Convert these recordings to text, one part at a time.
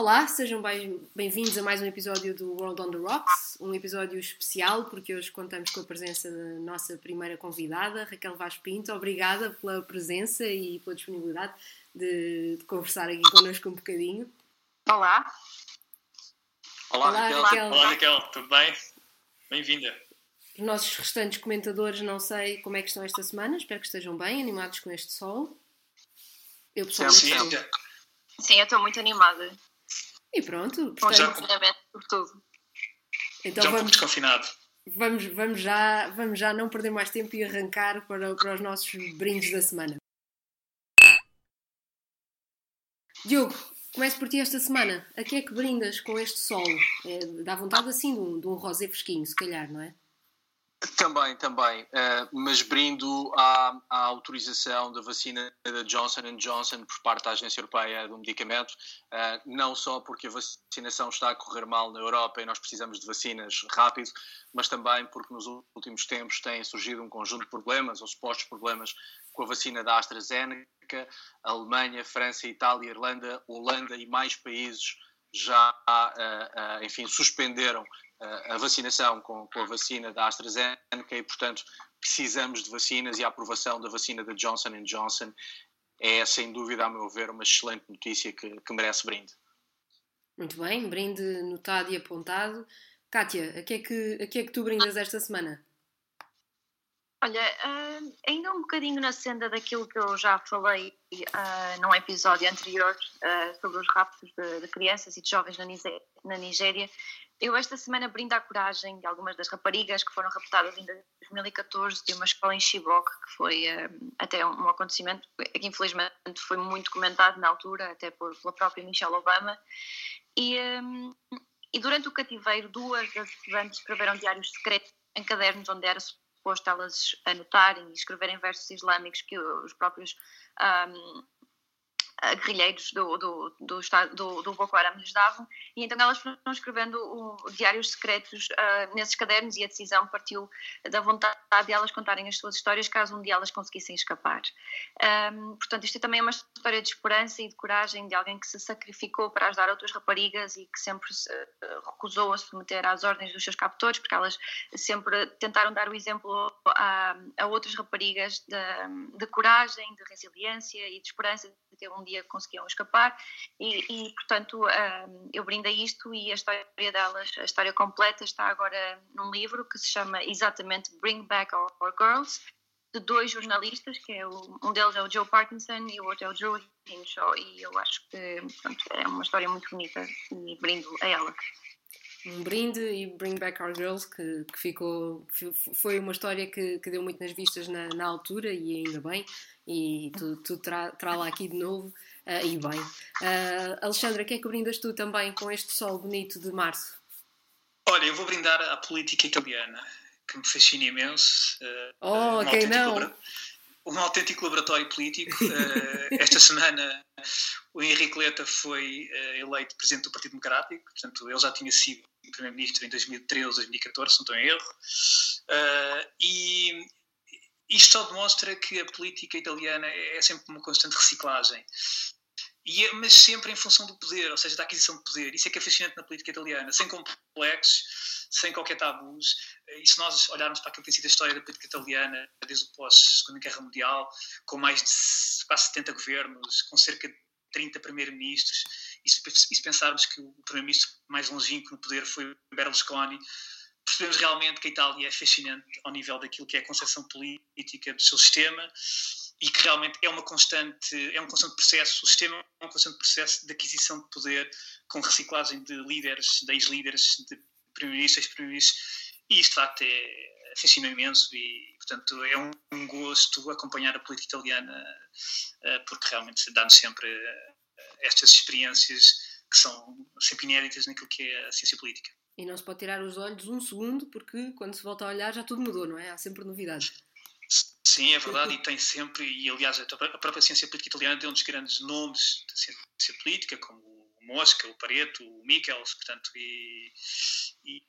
Olá, sejam bem-vindos a mais um episódio do World on the Rocks, um episódio especial porque hoje contamos com a presença da nossa primeira convidada, Raquel Vaz Pinto. Obrigada pela presença e pela disponibilidade de, de conversar aqui connosco um bocadinho. Olá. Olá, Olá Raquel. Raquel. Olá, Raquel. Tudo bem? Bem-vinda. Os nossos restantes comentadores, não sei como é que estão esta semana, espero que estejam bem, animados com este sol. Eu pessoalmente sim, estou. Sim, eu estou muito animada. E pronto, portanto, já, por tudo. Então já um vamos, desconfinado. Vamos, vamos, já, vamos já não perder mais tempo e arrancar para, para os nossos brindes da semana. Diogo, começo por ti esta semana. A que é que brindas com este sol? É, dá vontade assim de um, de um rosé fresquinho, se calhar, não é? Também, também. Uh, mas brindo à, à, autorização da vacina da Johnson Johnson por parte da Agência Europeia do Medicamento, uh, não só porque a vacinação está a correr mal na Europa e nós precisamos de vacinas rápido, mas também porque nos últimos tempos têm surgido um conjunto de problemas, ou supostos problemas, com a vacina da AstraZeneca, Alemanha, França, Itália, Irlanda, Holanda e mais países já, uh, enfim, suspenderam a vacinação com, com, a vacina da AstraZeneca e, portanto, precisamos de vacinas e a aprovação da vacina da Johnson Johnson é, sem dúvida, a meu ver, uma excelente notícia que, que merece brinde. Muito bem, brinde notado e apontado. Kátia, a que é que, a que, é que tu brindas esta semana? Olha, uh, ainda um bocadinho na senda daquilo que eu já falei uh, num episódio anterior uh, sobre os raptos de, de, crianças e de jovens na, na Nigéria, eu esta semana brindo à coragem de algumas das raparigas que foram raptadas em 2014 de uma escola em Chibok, que foi um, até um, acontecimento que infelizmente foi muito comentado na altura, até por, pela própria Michelle Obama. E, um, e durante o cativeiro, duas das estudantes escreveram diários secretos em cadernos onde era suposto elas anotarem e escreverem versos islâmicos que os próprios um, guerrilheiros do, do, do, do, do Boko Haram lhes davam, e então elas foram escrevendo o, diários secretos uh, nesses cadernos e a decisão partiu da vontade de elas contarem as suas histórias caso um dia elas conseguissem escapar. Um, portanto, isto é também uma história de esperança e de coragem de alguém que se sacrificou para ajudar outras raparigas e que sempre se uh, recusou a submeter às ordens dos seus captores, porque elas sempre tentaram dar o exemplo a, a outras raparigas de, de coragem, de resiliência e de esperança ter um dia conseguiam escapar e, e portanto eu brindo a isto e a história delas, a história completa está agora num livro que se chama exatamente Bring Back Our, Our Girls de dois jornalistas, que é o, um deles é o Joe Parkinson e o outro é o Joe Hinshaw e eu acho que pronto, é uma história muito bonita e brindo a ela um brinde e Bring Back Our Girls, que, que ficou. Foi uma história que, que deu muito nas vistas na, na altura e ainda bem, e tu, tu tra, tra lá aqui de novo uh, e bem. Uh, Alexandra, que é que brindas tu também com este sol bonito de março? Olha, eu vou brindar à política italiana, que me fascina imenso. Uh, oh, quem não? um autêntico laboratório político. esta semana o Henrique Leta foi eleito presidente do Partido Democrático, portanto ele já tinha sido primeiro-ministro em 2013, 2014, se não estou em erro. Uh, e isto só demonstra que a política italiana é sempre uma constante reciclagem. É, mas sempre em função do poder, ou seja, da aquisição de poder. Isso é que é fascinante na política italiana, sem complexos, sem qualquer tabus. E se nós olharmos para aquilo que tem sido a história da política italiana, desde o pós-Segunda Guerra Mundial, com mais de quase 70 governos, com cerca de 30 primeiros-ministros, e se pensarmos que o primeiro-ministro mais longínquo no poder foi Berlusconi, percebemos realmente que a Itália é fascinante ao nível daquilo que é a concepção política do seu sistema e que realmente é uma constante é um constante processo o sistema é um constante processo de aquisição de poder com reciclagem de líderes de ex-líderes de primeiros ex-primeiros e isto de facto é fascina imenso e portanto é um, gosto acompanhar a política italiana uh, porque realmente dá-nos sempre estas experiências que são sempre inéditas naquilo que é a ciência política. E não se pode tirar os olhos um segundo, porque quando se volta a olhar já tudo mudou, não é? Há sempre novidades. Sim, é verdade, e tem sempre, e aliás, a própria ciência política italiana deu um dos grandes nomes da ciência política, como o Mosca, o Pareto, o Michels, portanto, e, e,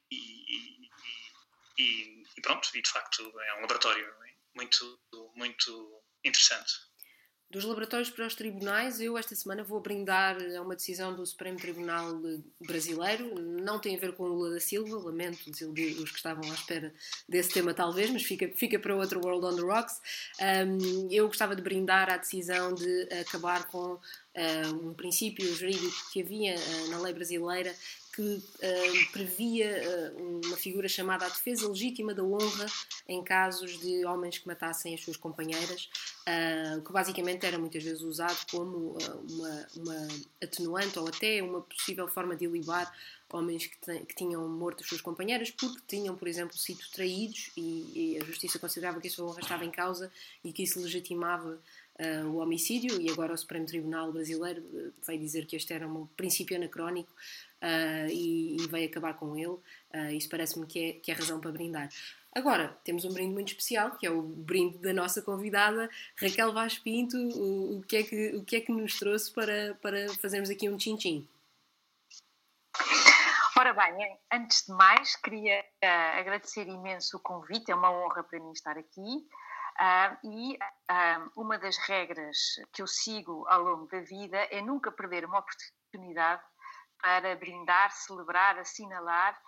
e, e, pronto, e de facto é um laboratório muito, muito interessante. Dos laboratórios para os tribunais, eu esta semana vou brindar a uma decisão do Supremo Tribunal Brasileiro. Não tem a ver com o Lula da Silva, lamento desiludir os que estavam à espera desse tema, talvez, mas fica, fica para outro World on the Rocks. Um, eu gostava de brindar a decisão de acabar com uh, um princípio jurídico que havia uh, na lei brasileira que uh, previa uh, uma figura chamada a defesa legítima da honra em casos de homens que matassem as suas companheiras, uh, que basicamente era muitas vezes usado como uma, uma, atenuante ou até uma possível forma de ilibar homens que, que, tinham morto as suas companheiras porque tinham, por exemplo, sido traídos e, e a justiça considerava que a sua honra estava em causa e que isso legitimava Uh, o homicídio. E agora o Supremo Tribunal Brasileiro vai dizer que este era um princípio anacrónico uh, e, e veio acabar com ele. Uh, isso parece-me que é, que é razão para brindar. Agora, temos um brinde muito especial, que é o brinde da nossa convidada, Raquel Vaz Pinto. O, o, que, é que, o que é que nos trouxe para, para fazermos aqui um tchim-tchim? Ora bem, antes de mais, queria uh, agradecer imenso o convite, é uma honra para mim estar aqui. Uh, e uh, uma das regras que eu sigo ao longo da vida é nunca perder uma oportunidade para brindar, celebrar, assinalar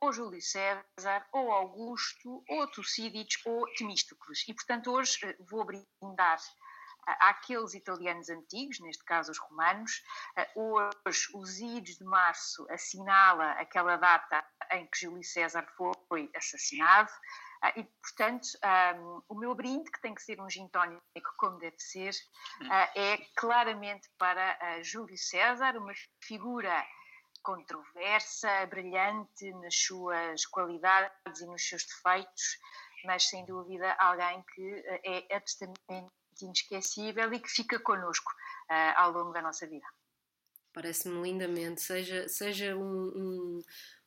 ou Júlio César, ou Augusto, ou Tucídides, ou Temístocles. E, portanto, hoje eh, vou brindar àqueles italianos antigos, neste caso os romanos. Eh, hoje, os idos de março assinala aquela data em que Júlio César foi assassinado. Uh, e, portanto, um, o meu brinde, que tem que ser um gin tónico como deve ser, uh, é claramente para uh, Júlio César, uma figura controversa, brilhante nas suas qualidades e nos seus defeitos, mas sem dúvida alguém que é absolutamente inesquecível e que fica connosco ao longo da nossa vida. Parece-me lindamente, seja, seja um, um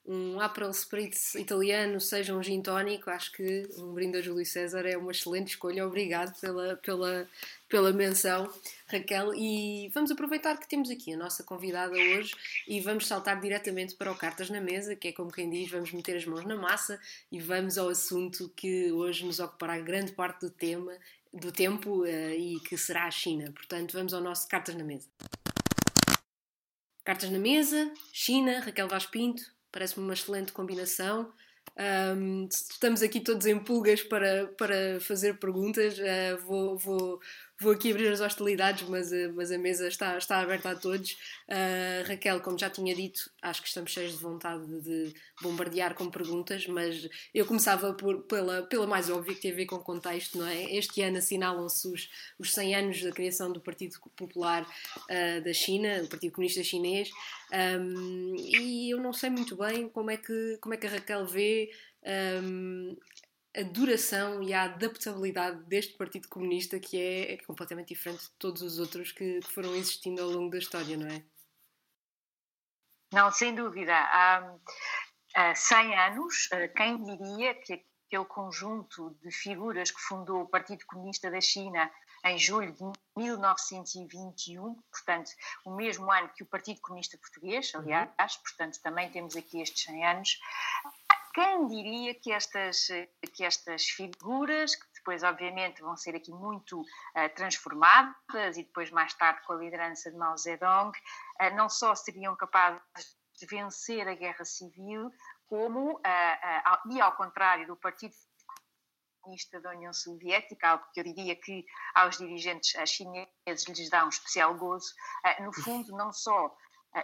um April Spritz italiano seja um gin tónico, acho que um brinde a Júlio César é uma excelente escolha. Obrigado pela, pela, pela menção, Raquel. E vamos aproveitar que temos aqui a nossa convidada hoje e vamos saltar diretamente para o Cartas na Mesa, que é como quem diz, vamos meter as mãos na massa e vamos ao assunto que hoje nos ocupará grande parte do tema, do tempo uh, e que será a China. Portanto, vamos ao nosso Cartas na Mesa. Cartas na Mesa, China, Raquel Vaz Pinto, parece-me uma excelente combinação. Um, estamos aqui todos em pulgas para, para fazer perguntas. Uh, vou, vou, vou aqui abrir as hostilidades, mas, uh, mas a mesa está, está aberta a todos. Uh, Raquel, como já tinha dito, acho que estamos cheios de vontade de bombardear com perguntas, mas eu começava por, pela, pela mais óbvia que tem a ver com o contexto, não é? Este ano assinalam-se os, os 100 anos da criação do Partido Popular da China, o Partido Comunista Chinês. Um, e eu não sei muito bem como é que, como é que a Raquel vê um, a duração e a adaptabilidade deste Partido Comunista que é, é completamente diferente de todos os outros que, que, foram existindo ao longo da história, não é? Não, sem dúvida. Há, há 100 anos, eh, quem diria que aquele conjunto de figuras que fundou o Partido Comunista da China em julho de 1921, portanto, o mesmo ano que o Partido Comunista Português, uhum. aliás, portanto, também temos aqui estes 100 anos. Quem diria que estas, que estas figuras, que depois, obviamente, vão ser aqui muito uh, transformadas e depois, mais tarde, com a liderança de Mao Zedong, uh, não só seriam capazes de vencer a guerra civil, como, uh, e ao contrário do Partido comunista da União Soviética, algo que eu diria que aos dirigentes chineses lhes dá um especial gozo, no fundo, não só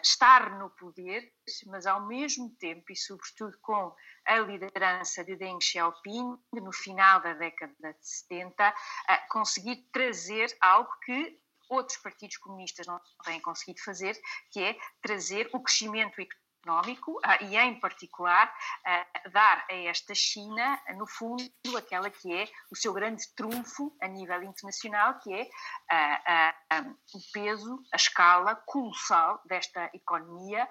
estar no poder, mas ao mesmo tempo e sobretudo com a liderança de Deng Xiaoping no final da década de 70, eh, conseguir trazer algo que outros partidos comunistas não têm conseguido fazer, que é trazer o crescimento económico económico uh, e, em particular, uh, dar a esta China, no fundo, aquela que é o seu grande trunfo a nível internacional, que é uh, o peso, a escala colossal desta economia,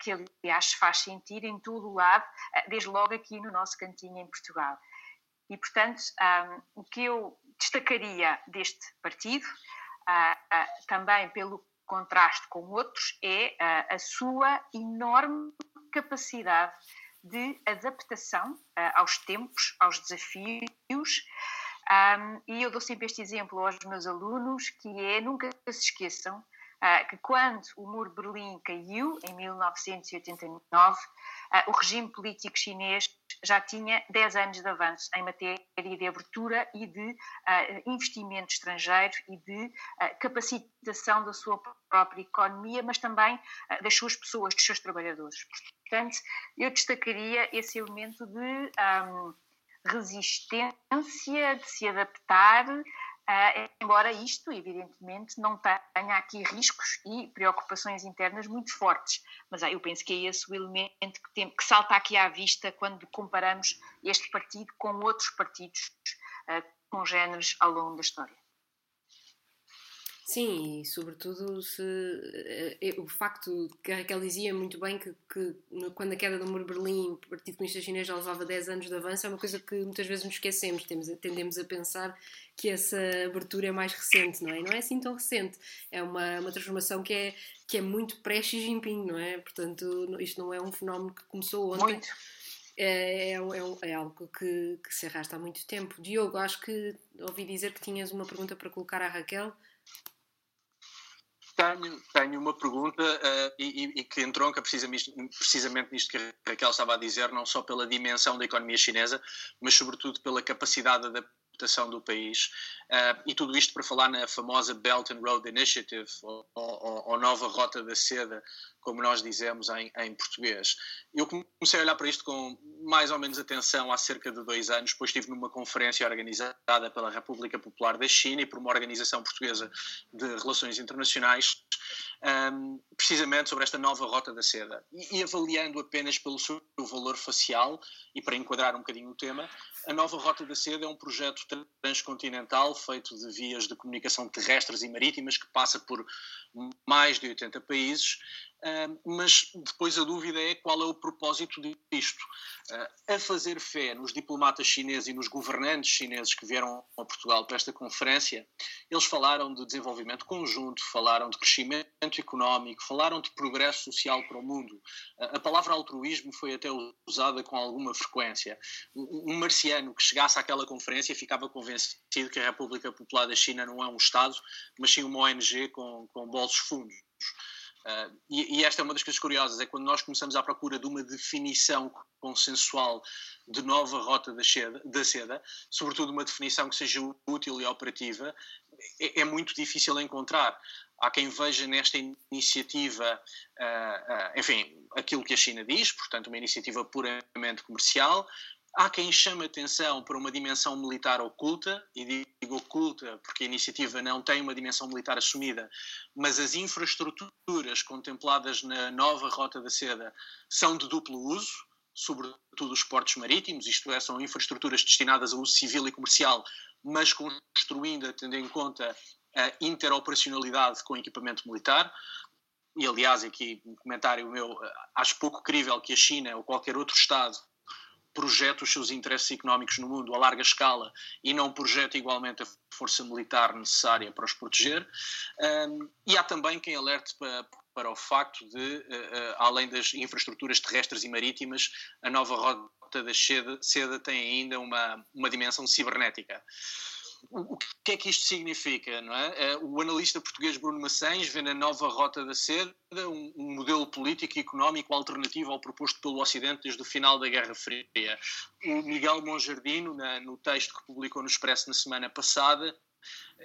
que, aliás, faz sentir em todo o lado, desde logo aqui no nosso cantinho em Portugal. E, portanto, o que eu destacaria deste partido, também pelo contraste com outros, é a, a sua enorme capacidade de adaptação uh, aos tempos, aos desafios. Um, e eu dou sempre este exemplo aos meus alunos, que é nunca se esqueçam uh, que quando o muro de Berlim caiu, em 1989, uh, o regime político chinês já tinha 10 anos de avanço em matéria de abertura e de uh, investimento estrangeiro e de uh, capacitação da sua própria economia, mas também das suas pessoas, dos seus trabalhadores. Portanto, eu destacaria esse elemento de um, resistência, de se adaptar, Uh, embora isto, evidentemente, não tenha aqui riscos e preocupações internas muito fortes. Mas ah, eu penso que é esse o elemento que, tem, que salta aqui à vista quando comparamos este partido com outros partidos uh, congêneres ao longo da história. Sim, e sobretudo se, uh, o facto que a Raquel dizia muito bem que, que no, quando a queda do muro de Berlim o Partido Comunista Chinês já levava 10 anos de avanço é uma coisa que muitas vezes nos esquecemos, temos, tendemos a pensar que essa abertura é mais recente, não é? Não é assim tão recente, é uma, uma transformação que é, que é muito pré-Xi Jinping, não é? Portanto, isto não é um fenómeno que começou ontem. Muito. É, é, é, é, algo que, que se arrasta há muito tempo. Diogo, acho que ouvi dizer que tinhas uma pergunta para colocar à Raquel. Tenho, tenho uma pergunta uh, e, e, que entronca precisamente, precisamente nisto que a Raquel estava a dizer, não só pela dimensão da economia chinesa, mas sobretudo pela capacidade de adaptação do país. Uh, e tudo isto para falar na famosa Belt and Road Initiative, ou, ou, ou Nova Rota da Seda, como nós dizemos em, em, português. Eu comecei a olhar para isto com mais ou menos atenção há cerca de dois anos, depois estive numa conferência organizada pela República Popular da China e por uma organização portuguesa de relações internacionais, um, precisamente sobre esta nova rota da seda. E, e, avaliando apenas pelo seu valor facial, e para enquadrar um bocadinho o tema, a nova rota da seda é um projeto transcontinental feito de vias de comunicação terrestres e marítimas que passa por mais de 80 países mas depois a dúvida é qual é o propósito disto. Uh, a fazer fé nos diplomatas chineses e nos governantes chineses que vieram a Portugal para esta conferência, eles falaram de desenvolvimento conjunto, falaram de crescimento económico, falaram de progresso social para o mundo. Uh, a palavra altruísmo foi até usada com alguma frequência. Um marciano que chegasse àquela conferência ficava convencido que a República Popular da China não é um Estado, mas sim uma ONG com, com bolsos fundos. Uh, e, e, esta é uma das coisas curiosas, é quando nós começamos à procura de uma definição consensual de nova rota da seda, da seda sobretudo uma definição que seja útil e operativa, é, é muito difícil encontrar. Há quem veja nesta iniciativa, uh, uh, enfim, aquilo que a China diz, portanto, uma iniciativa puramente comercial, Há quem chame atenção para uma dimensão militar oculta, e digo oculta porque a iniciativa não tem uma dimensão militar assumida, mas as infraestruturas contempladas na nova Rota da Seda são de duplo uso, sobretudo os portos marítimos, isto é, são infraestruturas destinadas a uso civil e comercial, mas construindo, tendo em conta a interoperacionalidade com equipamento militar. E, aliás, aqui um comentário meu, acho pouco crível que a China ou qualquer outro Estado projeta os seus interesses económicos no mundo a larga escala e não projeta igualmente a força militar necessária para os proteger. Um, e há também quem alerte para, para o facto de, uh, uh, além das infraestruturas terrestres e marítimas, a nova rota da seda, seda tem ainda uma, uma dimensão cibernética o que é que isto significa, não é? é? O analista português Bruno Maçães vê na nova Rota da Seda um, modelo político e económico alternativo ao proposto pelo Ocidente desde o final da Guerra Fria. O Miguel Monjardino, no texto que publicou no Expresso na semana passada,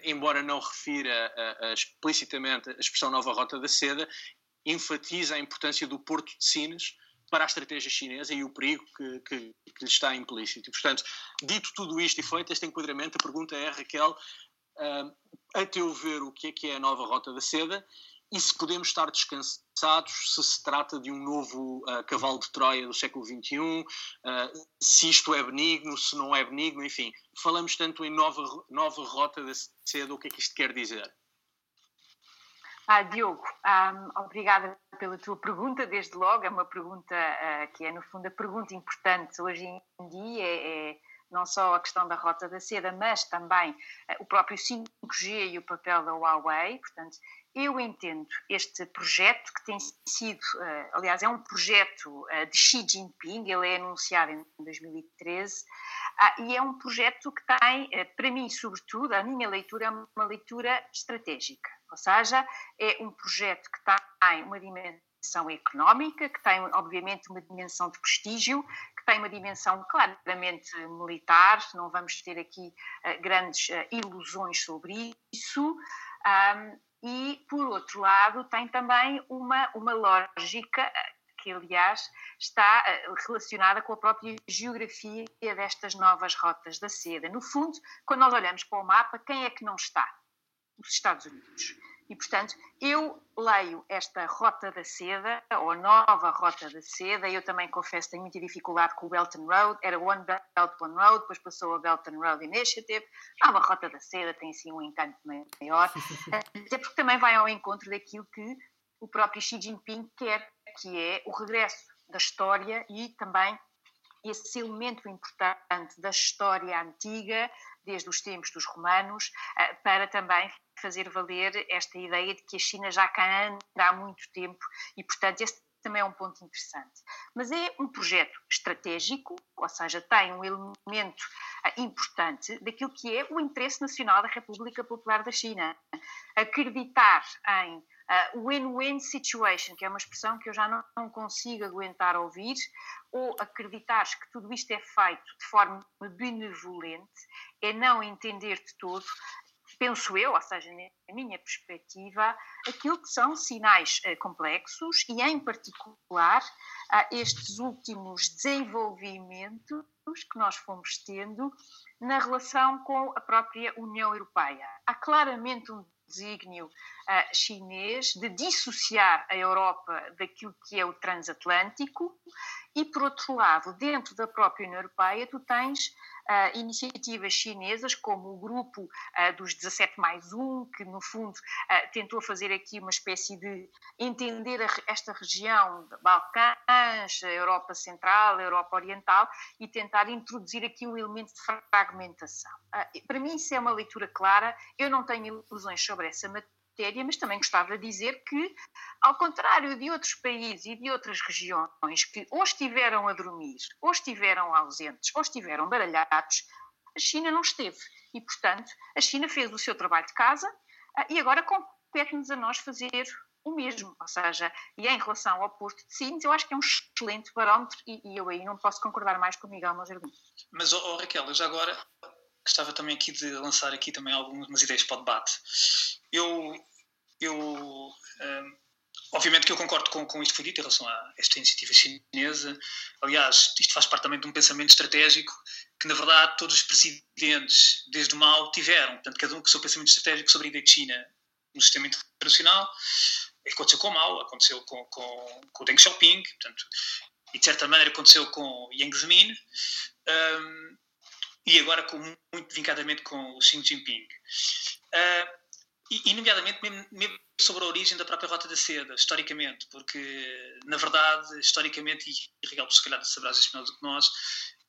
embora não refira a, a, explicitamente a expressão nova Rota da Seda, enfatiza a importância do Porto de Sines para a estratégia chinesa e o perigo que, que, que lhe está implícito. E, portanto, dito tudo isto e feito este enquadramento, a pergunta é, Raquel, uh, a teu ver, o que é que é a nova Rota da Seda e se podemos estar descansados se se trata de um novo uh, cavalo de Troia do século XXI, uh, se isto é benigno, se não é benigno, enfim, falamos tanto em nova, nova rota da seda, o que é que isto quer dizer? Ah, Diogo, um, obrigada pela tua pergunta, desde logo, é uma pergunta uh, que é, no fundo, a pergunta importante hoje em dia, é, é não só a questão da rota da seda, mas também uh, o próprio 5G e o papel da Huawei, portanto, eu entendo este projeto que tem sido, uh, aliás, é um projeto de Xi Jinping, ele é anunciado em 2013, e é um projeto que tem, para mim, sobretudo, a minha leitura é uma leitura estratégica. Ou seja, é um projeto que tem uma dimensão económica, que tem, obviamente, uma dimensão de prestígio, que tem uma dimensão claramente militar, não vamos ter aqui uh, grandes uh, ilusões sobre isso. E, por outro lado, tem também uma, uma lógica eh, que, aliás, está relacionada com a própria geografia destas novas rotas da seda. No fundo, quando nós olhamos para o mapa, quem é que não está? os Estados Unidos. E, portanto, eu leio esta Rota da Seda, ou Nova Rota da Seda, eu também confesso que tenho muita dificuldade com o Belt and Road, era One Belt, One Road, depois passou a Belt and Road Initiative, Nova Rota da Seda tem assim um encanto maior, até porque também vai ao encontro daquilo que o próprio Xi Jinping quer, que é o regresso da história e também esse elemento importante da história antiga, desde os tempos dos romanos, eh, para também fazer valer esta ideia de que a China já cá anda há muito tempo e, portanto, este também é um ponto interessante. Mas é um projeto estratégico, ou seja, tem um elemento ah, importante daquilo que é o interesse nacional da República Popular da China. Acreditar em uh, win-win situation, que é uma expressão que eu já não, não consigo aguentar ouvir, ou acreditares que tudo isto é feito de forma benevolente, é não entender de todo penso eu, ou seja, na minha perspectiva, aquilo que são sinais uh, complexos e, em particular, estes últimos desenvolvimentos que nós fomos tendo na relação com a própria União Europeia. Há claramente um desígnio chinês de dissociar a Europa daquilo que é o transatlântico e, por outro lado, dentro da própria União Europeia, tu tens uh, iniciativas chinesas, como o grupo uh, dos 17 mais 1, que no fundo uh, tentou fazer aqui uma espécie de entender a, esta região, Balcãs, Europa Central, Europa Oriental, e tentar introduzir aqui um elemento de fragmentação. para mim, isso é uma leitura clara, eu não tenho ilusões sobre essa matéria matéria, mas também gostava de dizer que, ao contrário de outros países e de outras regiões que ou estiveram a dormir, ou estiveram ausentes, ou estiveram baralhados, a China não esteve. E, portanto, a China fez o seu trabalho de casa ah, e agora compete-nos a nós fazer o mesmo. Ou seja, e em relação ao Porto de Sines, eu acho que é um excelente barómetro e, e eu aí não posso concordar mais com o Miguel Monjardim. Mas, oh, oh, Raquel, já agora gostava também aqui de lançar aqui também algumas ideias para o debate. Eu, eu um, obviamente que eu concordo com, com isto que foi dito em relação a esta iniciativa chinesa. Aliás, isto faz parte também de um pensamento estratégico que, na verdade, todos os presidentes, desde o Mao, tiveram. Portanto, cada um com o seu pensamento estratégico sobre a ideia de China no sistema internacional. Aconteceu com o Mao, aconteceu com, com, com o Deng Xiaoping, portanto, e de certa maneira aconteceu com Yang Zemin. Um, e agora com, muito vincadamente com o Xi Jinping. Uh, e, e, nomeadamente, mesmo, mesmo, sobre a origem da própria Rota da Seda, historicamente, porque, na verdade, historicamente, e Rigal, se calhar saberás isso melhor do que nós,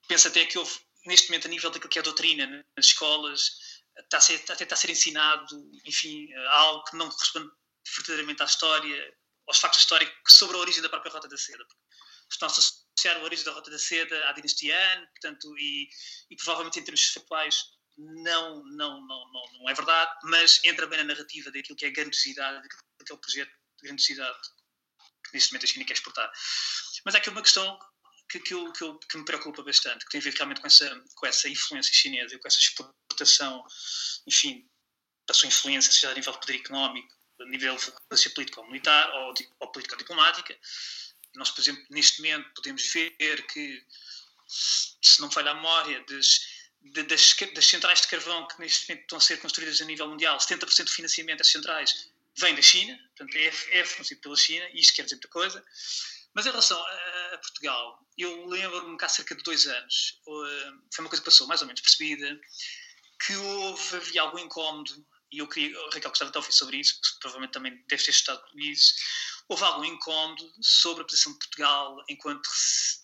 penso até que houve, neste momento, a nível daquilo que é a doutrina nas escolas, está a ser, está a tentar ser ensinado, enfim, algo que não corresponde verdadeiramente à história, aos factos históricos sobre a origem da própria Rota da Seda. Estão-se a associar a origem da Rota da Seda à dinastia Han, portanto, e, e provavelmente em termos factuais não, não, não, não, não é verdade, mas entra bem na narrativa daquilo que é a grandiosidade, daquele projeto de grandiosidade que neste momento a China quer exportar. Mas há aqui uma questão que, que, eu, que, eu, que me preocupa bastante, que tem a ver realmente com essa, com essa influência chinesa, com essa exportação, enfim, da sua influência, seja a nível de poder económico, a nível de político ou militar, ou, ou político-diplomática. Nós, por exemplo, neste momento podemos ver que, se não falha a memória, das de, das, das, centrais de carvão que neste momento estão a ser construídas a nível mundial, 70% do financiamento das centrais vem da China, portanto é, é fornecido pela China, e isto quer dizer muita coisa. Mas em relação a, a Portugal, eu lembro-me que há cerca de dois anos, foi uma coisa que passou mais ou menos percebida, que houve, havia algum incómodo, e eu queria, Raquel gostava de ouvir sobre isso, porque provavelmente também deve ter estado nisso, houve algum incómodo sobre a posição de Portugal enquanto,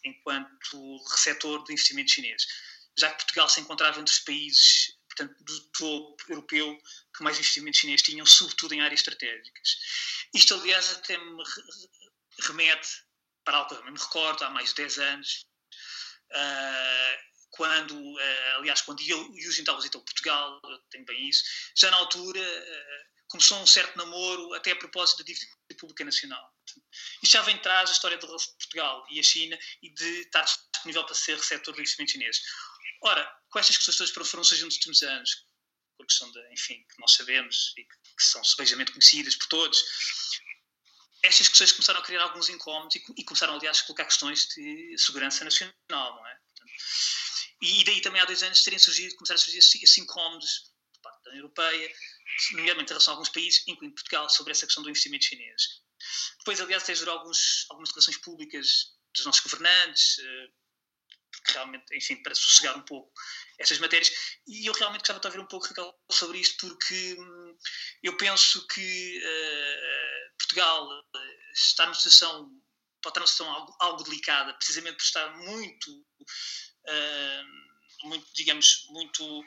enquanto receptor do investimento chinês, já que Portugal se encontrava entre os países portanto, do topo europeu que mais investimentos chineses tinham, sobretudo em áreas estratégicas. Isto, aliás, até me remete para algo que eu me recordo, há mais de 10 anos, uh, quando, uh, aliás, quando eu e os então visitou Portugal, tenho bem isso, já na altura uh, começou um certo namoro até a propósito da dívida pública nacional. Isto já vem atrás a história de Portugal e a China e de estar disponível para ser receptor de investimento chinês. Ora, com estas questões todas foram surgindo nos últimos anos, por questão de, enfim, que nós sabemos e que, que são sebejamente conhecidas por todos, estas questões começaram a criar alguns incómodos e, e, começaram, aliás, a colocar questões de segurança nacional, não é? Portanto, e, e, daí também há dois anos terem surgido, começaram a surgir esses, esses incómodos por parte da União Europeia, nomeadamente em relação a alguns países, incluindo Portugal, sobre essa questão do investimento chinês. Depois, aliás, até gerou alguns, algumas declarações públicas dos nossos governantes, eh, realmente, enfim, para sossegar um pouco estas matérias. E eu realmente gostava de ouvir um pouco, Raquel, sobre isto, porque hum, eu penso que uh, Portugal eh, está numa situação, pode estar numa situação algo, algo delicada, precisamente por estar muito, uh, muito digamos, muito,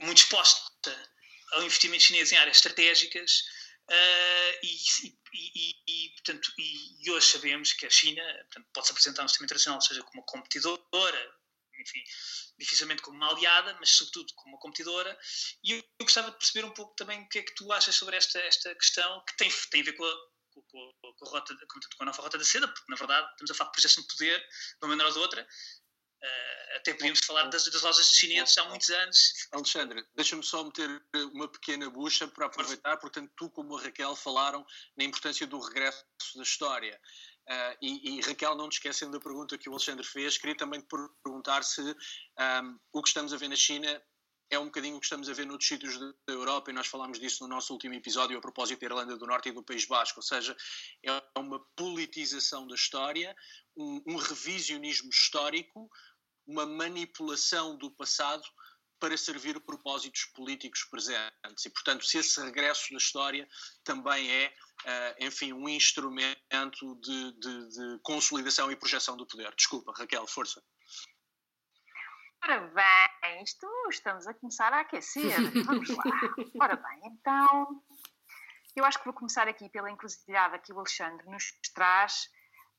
muito exposta ao investimento chinês em áreas estratégicas. Uh, e, e, e, portanto, e, hoje sabemos que a China portanto, pode se apresentar no sistema internacional, seja como uma competidora, enfim, dificilmente como uma aliada, mas sobretudo como uma competidora. E eu, eu, gostava de perceber um pouco também o que é que tu achas sobre esta, esta questão, que tem, tem a ver com a, com, com, com, a rota, com a nova rota da seda, porque na verdade estamos a falar de projeção de poder, de uma maneira ou de outra, Uh, até podíamos falar das, das lojas chinesas há muitos anos. Alexandre, deixa-me só meter uma pequena bucha para aproveitar, portanto, tu como a Raquel falaram na importância do regresso da história. Uh, e, e, Raquel, não te esquecendo da pergunta que o Alexandre fez, queria também te perguntar se um, o que estamos a ver na China é um bocadinho o que estamos a ver noutros sítios da Europa, e nós falámos disso no nosso último episódio a propósito da Irlanda do Norte e do País Basco, ou seja, é uma politização da história, um, um revisionismo histórico, uma manipulação do passado para servir propósitos políticos presentes. E, portanto, se esse regresso da história também é, uh, enfim, um instrumento de, de, de, consolidação e projeção do poder. Desculpa, Raquel, força. Ora bem, isto, estamos a começar a aquecer. Vamos lá. Ora bem, então, eu acho que vou começar aqui pela encruzilhada que o Alexandre nos traz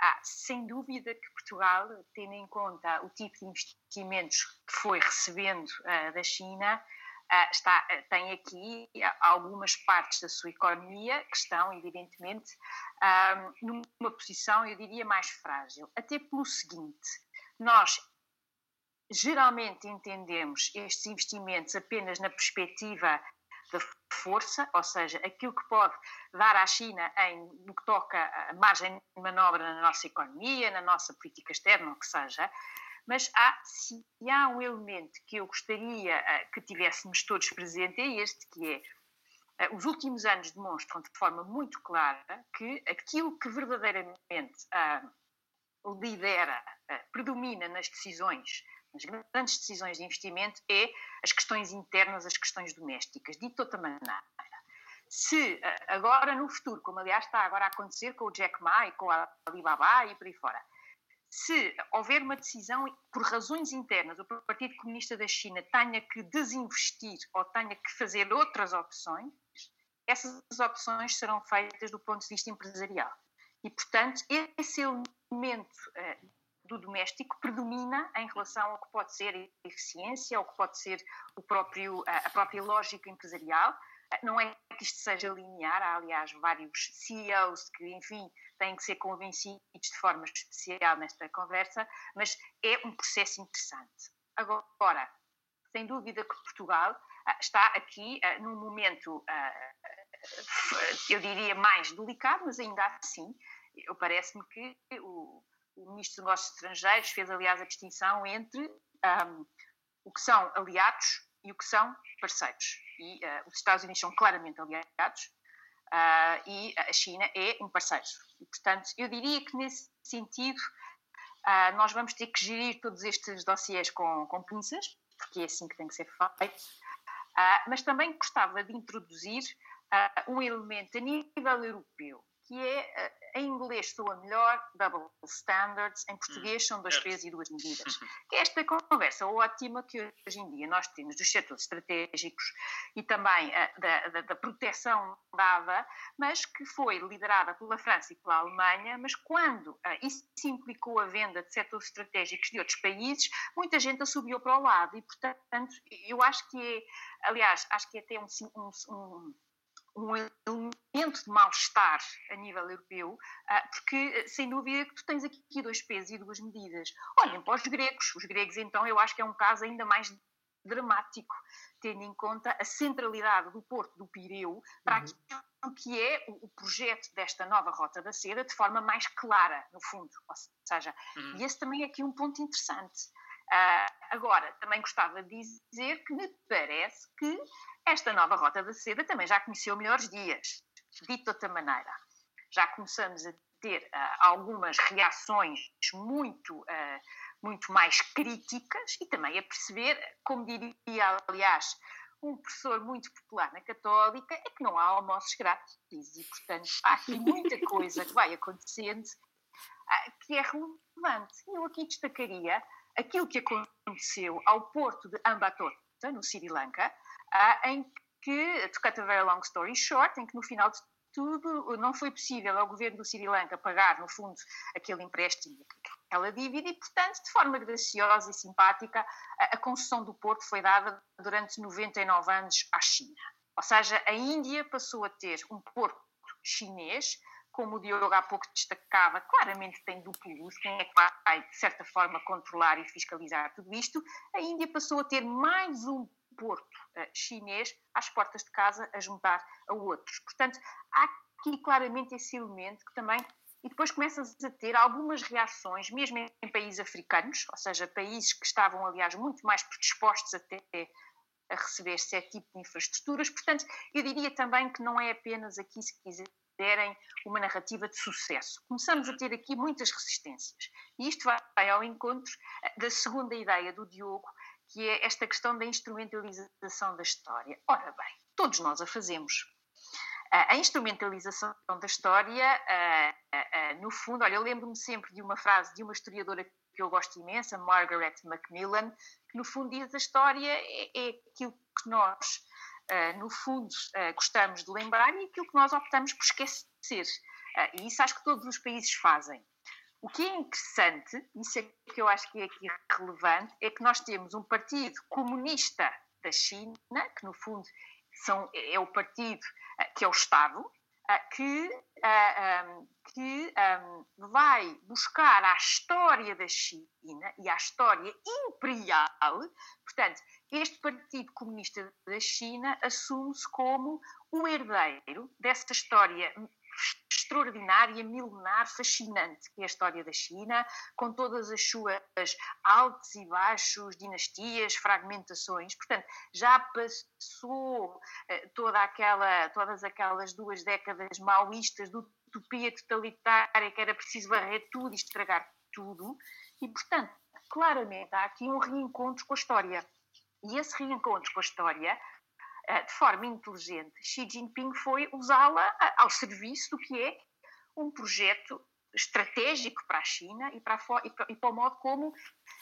ah, sem dúvida que Portugal, tendo em conta o tipo de investimentos que foi recebendo uh, da China, uh, está, uh, tem aqui algumas partes da sua economia que estão, evidentemente, numa posição, eu diria, mais frágil. Até pelo seguinte: nós geralmente entendemos estes investimentos apenas na perspectiva da força, ou seja, aquilo que pode dar à China em, no que toca a margem de manobra na nossa economia, na nossa política externa, o que seja, mas há, se há um elemento que eu gostaria uh, que tivéssemos todos presente, é este, que é uh, os últimos anos demonstram de forma muito clara que aquilo que verdadeiramente uh, lidera, predomina nas decisões nas grandes decisões de investimento é as questões internas, as questões domésticas, de outra maneira. Se eh, agora, no futuro, como aliás está agora a acontecer com o Jack Ma e com a Alibaba e por aí fora, se houver uma decisão por razões internas, o Partido Comunista da China tenha que desinvestir ou tenha que fazer outras opções, essas opções serão feitas do ponto de vista empresarial. E, portanto, esse elemento eh, do doméstico predomina em relação ao que pode ser a eficiência, ao que pode ser o próprio, a própria lógica empresarial. Não é que isto seja linear, há aliás vários CEOs que, enfim, têm que ser convencidos de forma especial nesta conversa, mas é um processo interessante. Agora, sem dúvida que Portugal ah, está aqui ah, num momento, ah, eu diria, mais delicado, mas ainda assim, parece-me que o, o Ministro dos Negócios Estrangeiros fez, aliás, a distinção entre um, o que são aliados e o que são parceiros. E uh, os Estados Unidos são claramente aliados. Uh, e a China é um parceiro. E, portanto, eu diria que nesse sentido uh, nós vamos ter que gerir todos estes dossiês com, com pinças, porque é assim que tem que ser feito, uh, mas também gostava de introduzir um elemento a nível europeu que é, eh, em inglês soa melhor, double standards, em português são dois pesos e duas medidas. Que é esta conversa ótima que hoje em dia nós temos dos setores estratégicos e também uh, da, da, da, proteção dada, mas que foi liderada pela França e pela Alemanha, mas quando uh, isso implicou a venda de setores estratégicos de outros países, muita gente a subiu para o lado e, portanto, eu acho que é, aliás, acho que é até um, um, um um elemento de mal-estar a nível europeu, ah, porque sem dúvida que tu tens aqui dois pesos e duas medidas. Olhem para os gregos. Os gregos, então, eu acho que é um caso ainda mais dramático, tendo em conta a centralidade do Porto do Pireu para uhum. aquilo que é o, projeto desta nova Rota da Seda de forma mais clara, no fundo. Ou seja, uhum. e esse também é aqui um ponto interessante. Uh, agora, também gostava de dizer que me parece que esta nova Rota da Seda também já conheceu melhores dias, dito de outra maneira. Já começamos a ter uh, algumas reações muito, uh, muito mais críticas e também a perceber, como diria, aliás, um professor muito popular na Católica, é que não há almoços grátis e, portanto, há aqui muita coisa que vai acontecendo uh, que é relevante. Eu aqui destacaria aquilo que aconteceu ao porto de Ambatota, no Sri Lanka, em que, to cut a very long story short, em que no final de tudo não foi possível ao governo do Sri Lanka pagar, no fundo, aquele empréstimo, aquela dívida, e, portanto, de forma graciosa e simpática, a, concessão do porto foi dada durante 99 anos à China. Ou seja, a Índia passou a ter um porto chinês, como o Diogo há pouco destacava, claramente tem duplo uso, quem é que vai, de certa forma, controlar e fiscalizar tudo isto? A Índia passou a ter mais um porto uh, chinês às portas de casa a juntar a outros. Portanto, há aqui claramente esse elemento que também. E depois começas a ter algumas reações, mesmo em, países africanos, ou seja, países que estavam, aliás, muito mais predispostos até a receber esse tipo de infraestruturas. Portanto, eu diria também que não é apenas aqui, se quiserem, uma narrativa de sucesso. Começamos a ter aqui muitas resistências. E isto vai ao encontro eh, da segunda ideia do Diogo, que é esta questão da instrumentalização da história. Ora bem, todos nós a fazemos. A instrumentalização da história, no fundo, olha, eu lembro-me sempre de uma frase de uma historiadora que eu gosto imenso, a Margaret Macmillan, que no fundo diz a história é, é aquilo que nós, no fundo, gostamos de lembrar e aquilo que nós optamos por esquecer. E isso acho que todos os países fazem. O que é interessante, isso é que eu acho que é aqui relevante, é que nós temos um partido comunista da China, que no fundo são, é o partido que é o Estado, eh, que, eh, que vai buscar a história da China e a história imperial. Portanto, este Partido Comunista da China assume-se como o herdeiro dessa história extraordinária, milenar, fascinante, que é a história da China, com todas as suas altos e baixos, dinastias, fragmentações. Portanto, já passou eh, toda aquela, todas aquelas duas décadas maoístas de utopia totalitária, que era preciso varrer tudo e estragar tudo. E, portanto, claramente há aqui um reencontro com a história. E esse reencontro com a história de forma inteligente, Xi Jinping foi usá-la ao serviço do que é um projeto estratégico para a China e para, a, e para, e para o modo como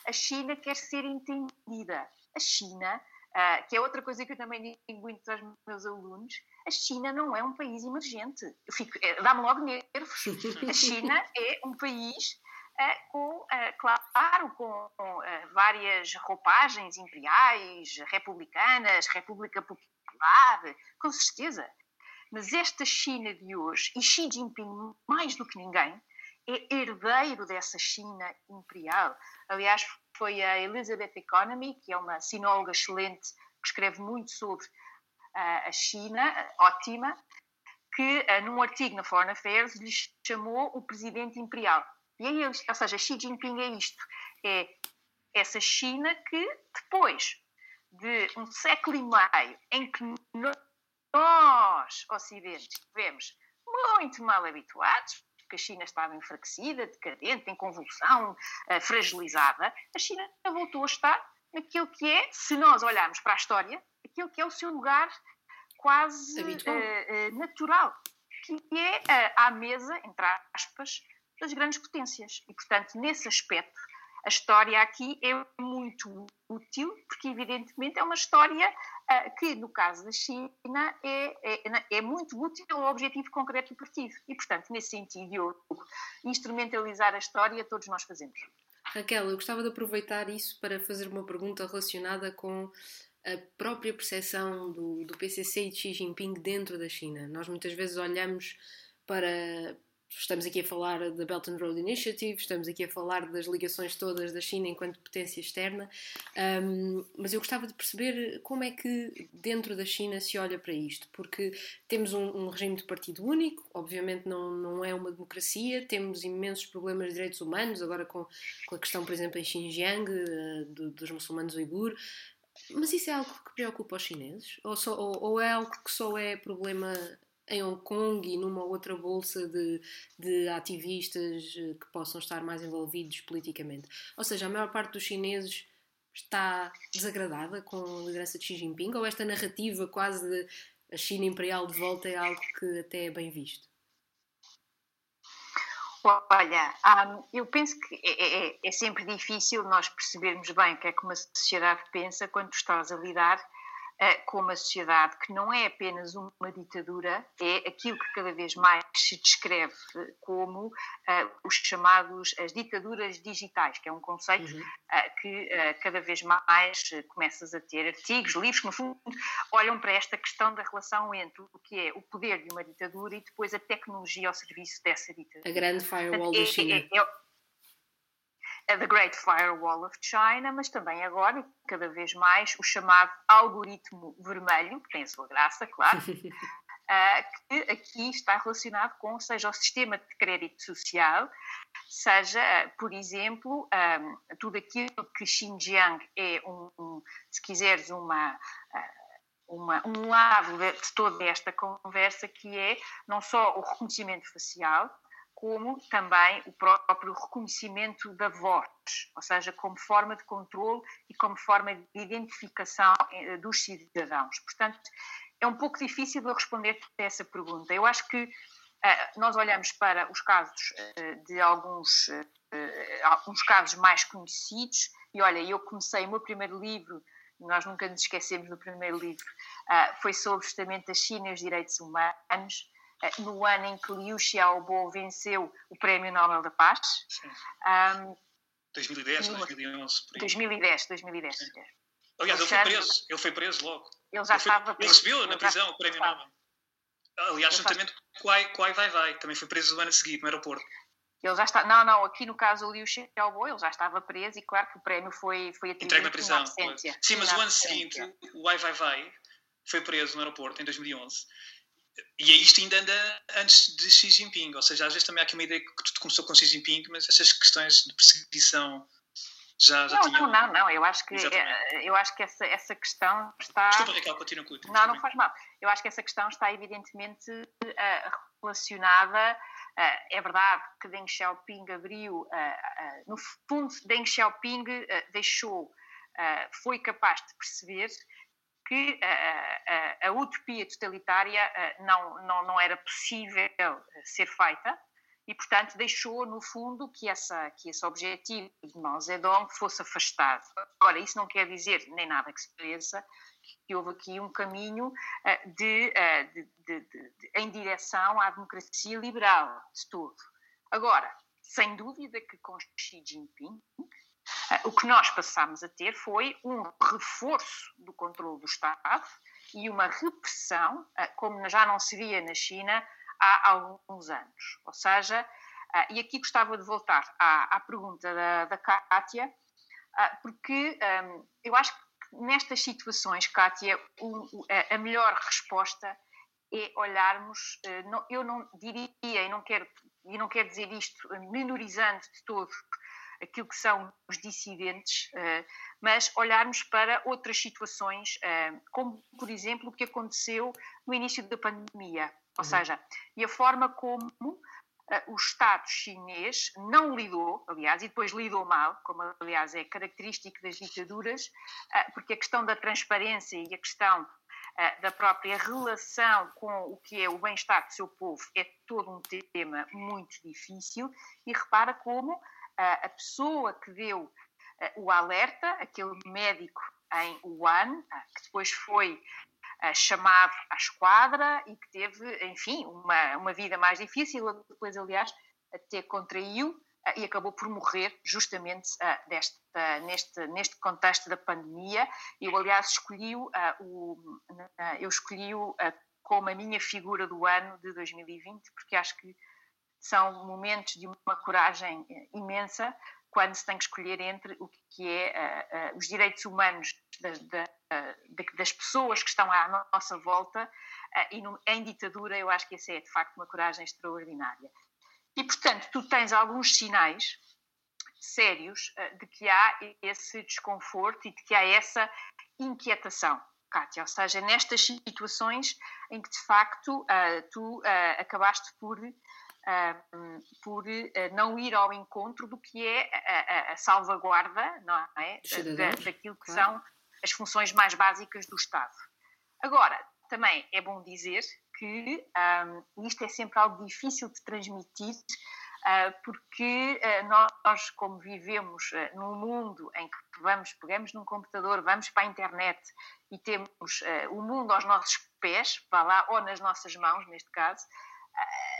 a China quer ser entendida. A China, uh, que é outra coisa que eu também digo muito aos meus alunos, a China não é um país emergente. Dá-me logo nervos. A China é um país uh, com, uh, claro, com, com várias roupagens imperiais, republicanas, República Popular com certeza. Mas esta China de hoje, e Xi Jinping mais do que ninguém, é herdeiro dessa China imperial. Aliás, foi a Elizabeth Economy, que é uma sinóloga excelente, que escreve muito sobre uh, a China, ótima, que uh, num artigo na Foreign Affairs lhe chamou o presidente imperial. E é, ou seja, Xi Jinping é isto, é essa China que depois de um século e meio em que nós, Ocidente, estivemos muito mal habituados, porque a China estava enfraquecida, decadente, em convulsão, uh, fragilizada, a China voltou a estar naquilo que é, se nós olharmos para a história, aquilo que é o seu lugar quase uh, uh, natural, que é à mesa, entre aspas, das grandes potências. E, portanto, nesse aspecto, a história aqui é muito útil, porque, evidentemente, é uma história uh, que, no caso da China, é, é, é, muito útil ao objetivo concreto do partido. E, portanto, nesse sentido, eu, instrumentalizar a história, todos nós fazemos. Raquel, eu gostava de aproveitar isso para fazer uma pergunta relacionada com a própria percepção do, do PCC e de Xi Jinping dentro da China. Nós muitas vezes olhamos para, Estamos aqui a falar da Belt and Road Initiative, estamos aqui a falar das ligações todas da China enquanto potência externa, um, mas eu gostava de perceber como é que dentro da China se olha para isto, porque temos um, um regime de partido único, obviamente não, não é uma democracia, temos imensos problemas de direitos humanos, agora com, com a questão, por exemplo, em Xinjiang, uh, do, dos muçulmanos uigur, mas isso é algo que preocupa os chineses? Ou, só, ou, ou é algo que só é problema em Hong Kong e numa outra bolsa de, de ativistas eh, que possam estar mais envolvidos politicamente. Ou seja, a maior parte dos chineses está desagradada com a liderança de Xi Jinping ou esta narrativa quase de a China imperial de volta é algo que até é bem visto? Olha, um, eu penso que é, é, é, sempre difícil nós percebermos bem o que é que uma sociedade pensa quando estás a lidar com uma sociedade que não é apenas uma ditadura, é aquilo que cada vez mais se descreve como uh, os chamados as ditaduras digitais, que é um conceito uhum. uh, que uh, cada vez mais começas a ter artigos, livros que no fundo olham para esta questão da relação entre o que é o poder de uma ditadura e depois a tecnologia ao serviço dessa ditadura. A grande firewall da China. É, é, é, a The Great Firewall of China, mas também agora, cada vez mais, o chamado algoritmo vermelho, que tem a sua graça, claro, uh, que aqui está relacionado com, seja o sistema de crédito social, seja, por exemplo, um, tudo aquilo que Xinjiang é, um, um se quiseres, uma. Uh, uma, um lado de, de toda esta conversa que é não só o reconhecimento facial, como também o próprio reconhecimento da voz, ou seja, como forma de controle e como forma de identificação eh, dos cidadãos. Portanto, é um pouco difícil de responder a essa pergunta. Eu acho que uh, nós olhamos para os casos uh, de alguns, uh, alguns casos mais conhecidos, e olha, eu comecei o meu primeiro livro nós nunca nos esquecemos do primeiro livro, foi sobre justamente a China e os direitos humanos. Eh, no ano em que Liu Xiaobo venceu o Prémio Nobel da Paz. Sim. Um, 2010, 2011. 2010, 2010. Aliás, ele foi preso, ele foi preso logo. Ele já ele foi, estava preso. Ele recebeu na prisão o Prémio Nobel. Aliás, juntamente com o Ai Vai Vai, também foi preso o ano a seguir no aeroporto. Ele já está, não, não, aqui no caso o Liu Xiaobo, ele já estava preso e claro que o prémio foi, foi atribuído Entregue na prisão. Sim, mas o ano seguinte, o Ai Vai Vai foi preso no aeroporto em 2011 e é isto ainda anda antes de Xi Jinping, ou seja, às vezes também há aqui uma ideia que tudo começou com Xi Jinping, mas essas questões de perseguição já, já não, tinham... Não, não, não, eu acho que, eh, eu acho que essa, essa questão está... Desculpa, Raquel, continua com o Não, não faz mal. Eu acho que essa questão está evidentemente uh, relacionada... Uh, é verdade que Deng Xiaoping abriu... Uh, no fundo, Deng Xiaoping deixou... foi capaz de perceber que a, a, a utopia totalitária não, não, não era possível ser feita e, portanto, deixou, no fundo, que, essa, que esse objetivo de Mao Zedong fosse afastado. Ora, isso não quer dizer nem nada que se pareça que houve aqui um caminho de, de, de, de, em direção à democracia liberal, de todo. Agora, sem dúvida que com Xi Jinping o que nós passámos a ter foi um reforço do controle do Estado e uma repressão, ah, como já não se via na China há alguns anos. Ou seja, ah, e aqui gostava de voltar à, à pergunta da, da Kátia, porque eu acho que nestas situações, Kátia, a melhor resposta é olharmos, eu não diria, e não quero, e não quero dizer isto menorizando de todo aquilo que são os dissidentes, mas olharmos para outras situações, como, por exemplo, o que aconteceu no início da pandemia. Ou uhum. seja, e a forma como o Estado chinês não lidou, aliás, e depois lidou mal, como aliás é característico das ditaduras, porque a questão da transparência e a questão da própria relação com o que é o bem-estar do seu povo é todo um tema muito difícil e repara como a pessoa que deu o alerta, aquele médico em Wuhan, que depois foi chamado à esquadra e que teve, enfim, uma, uma vida mais difícil, depois, aliás, até contraiu e acabou por morrer justamente uh, desta, neste, neste contexto da pandemia. Eu, aliás, escolhi uh, o, uh, eu escolhi como a minha figura do ano de 2020, porque acho que são momentos de uma coragem eh, imensa quando se tem que escolher entre o que é os direitos humanos das, das, pessoas que estão à nossa volta e em ditadura, eu acho que essa é de facto uma coragem extraordinária. E, portanto, tu tens alguns sinais sérios de que há esse desconforto e de que há essa inquietação, Kátia. Ou seja, nestas situações em que, de facto, tu acabaste por, por não ir ao encontro do que é a, salvaguarda não é? daquilo que são as funções mais básicas do Estado. Agora, também é bom dizer que um, isto é sempre algo difícil de transmitir, uh, porque uh, nós, como vivemos uh, num mundo em que vamos, pegamos num computador, vamos para a internet e temos o mundo aos nossos pés, vá lá, ou nas nossas mãos, neste caso,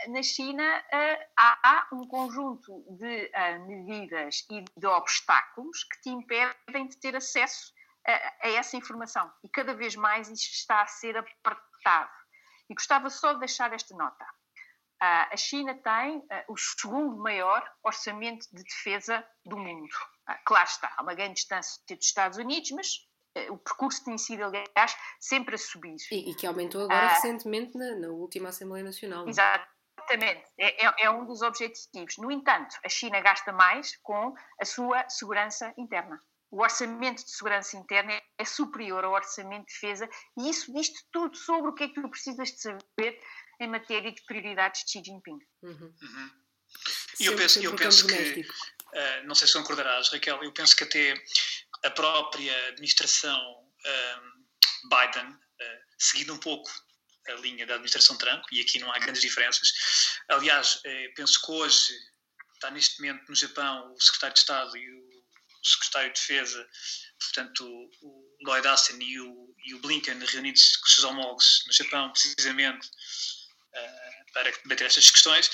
na China há um conjunto de medidas e de obstáculos que te impedem de ter acesso a, essa informação. E cada vez mais isto está a ser apertado. E gostava só de deixar esta nota. A China tem o segundo maior orçamento de defesa do mundo. Claro está, há uma grande distância dos Estados Unidos, mas o percurso tem sido, aliás, sempre a subir. E, e que aumentou agora recentemente na, na, última Assembleia Nacional. Não? É? Exatamente, é, é, é um dos objetivos. No entanto, a China gasta mais com a sua segurança interna o orçamento de segurança interna é superior ao orçamento de defesa e isso diz tudo sobre o que é que tu precisas de saber em matéria de prioridades de Xi Jinping. Uhum. Uhum. E eu penso, eu penso que, uh, não sei se concordarás, Raquel, eu penso que até a própria administração uh, Biden, uh, seguindo um pouco a linha da administração Trump, e aqui não há grandes diferenças, aliás, penso que hoje está neste momento no Japão o secretário de Estado e o secretário de Defesa, portanto, o Lloyd Austin e o, e o Blinken reunidos com os seus homólogos no Japão, precisamente uh, para debater estas questões.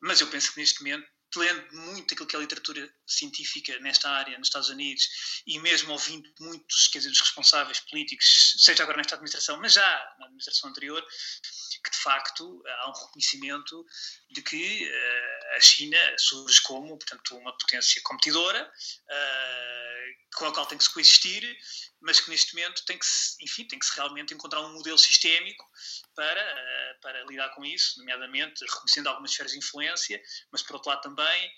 Mas eu penso que neste momento, lendo muito aquilo que é a literatura científica nesta área nos Estados Unidos e mesmo ouvindo muitos, quer dizer, dos responsáveis políticos, seja agora nesta administração, mas já na administração anterior, que de facto há um reconhecimento de que uh, a China surge como, portanto, uma potência competidora, uh, com a qual tem que se coexistir, mas que neste momento tem que se, enfim, tem que se realmente encontrar um modelo sistémico para, uh, para lidar com isso, nomeadamente reconhecendo algumas esferas de influência, mas por outro lado também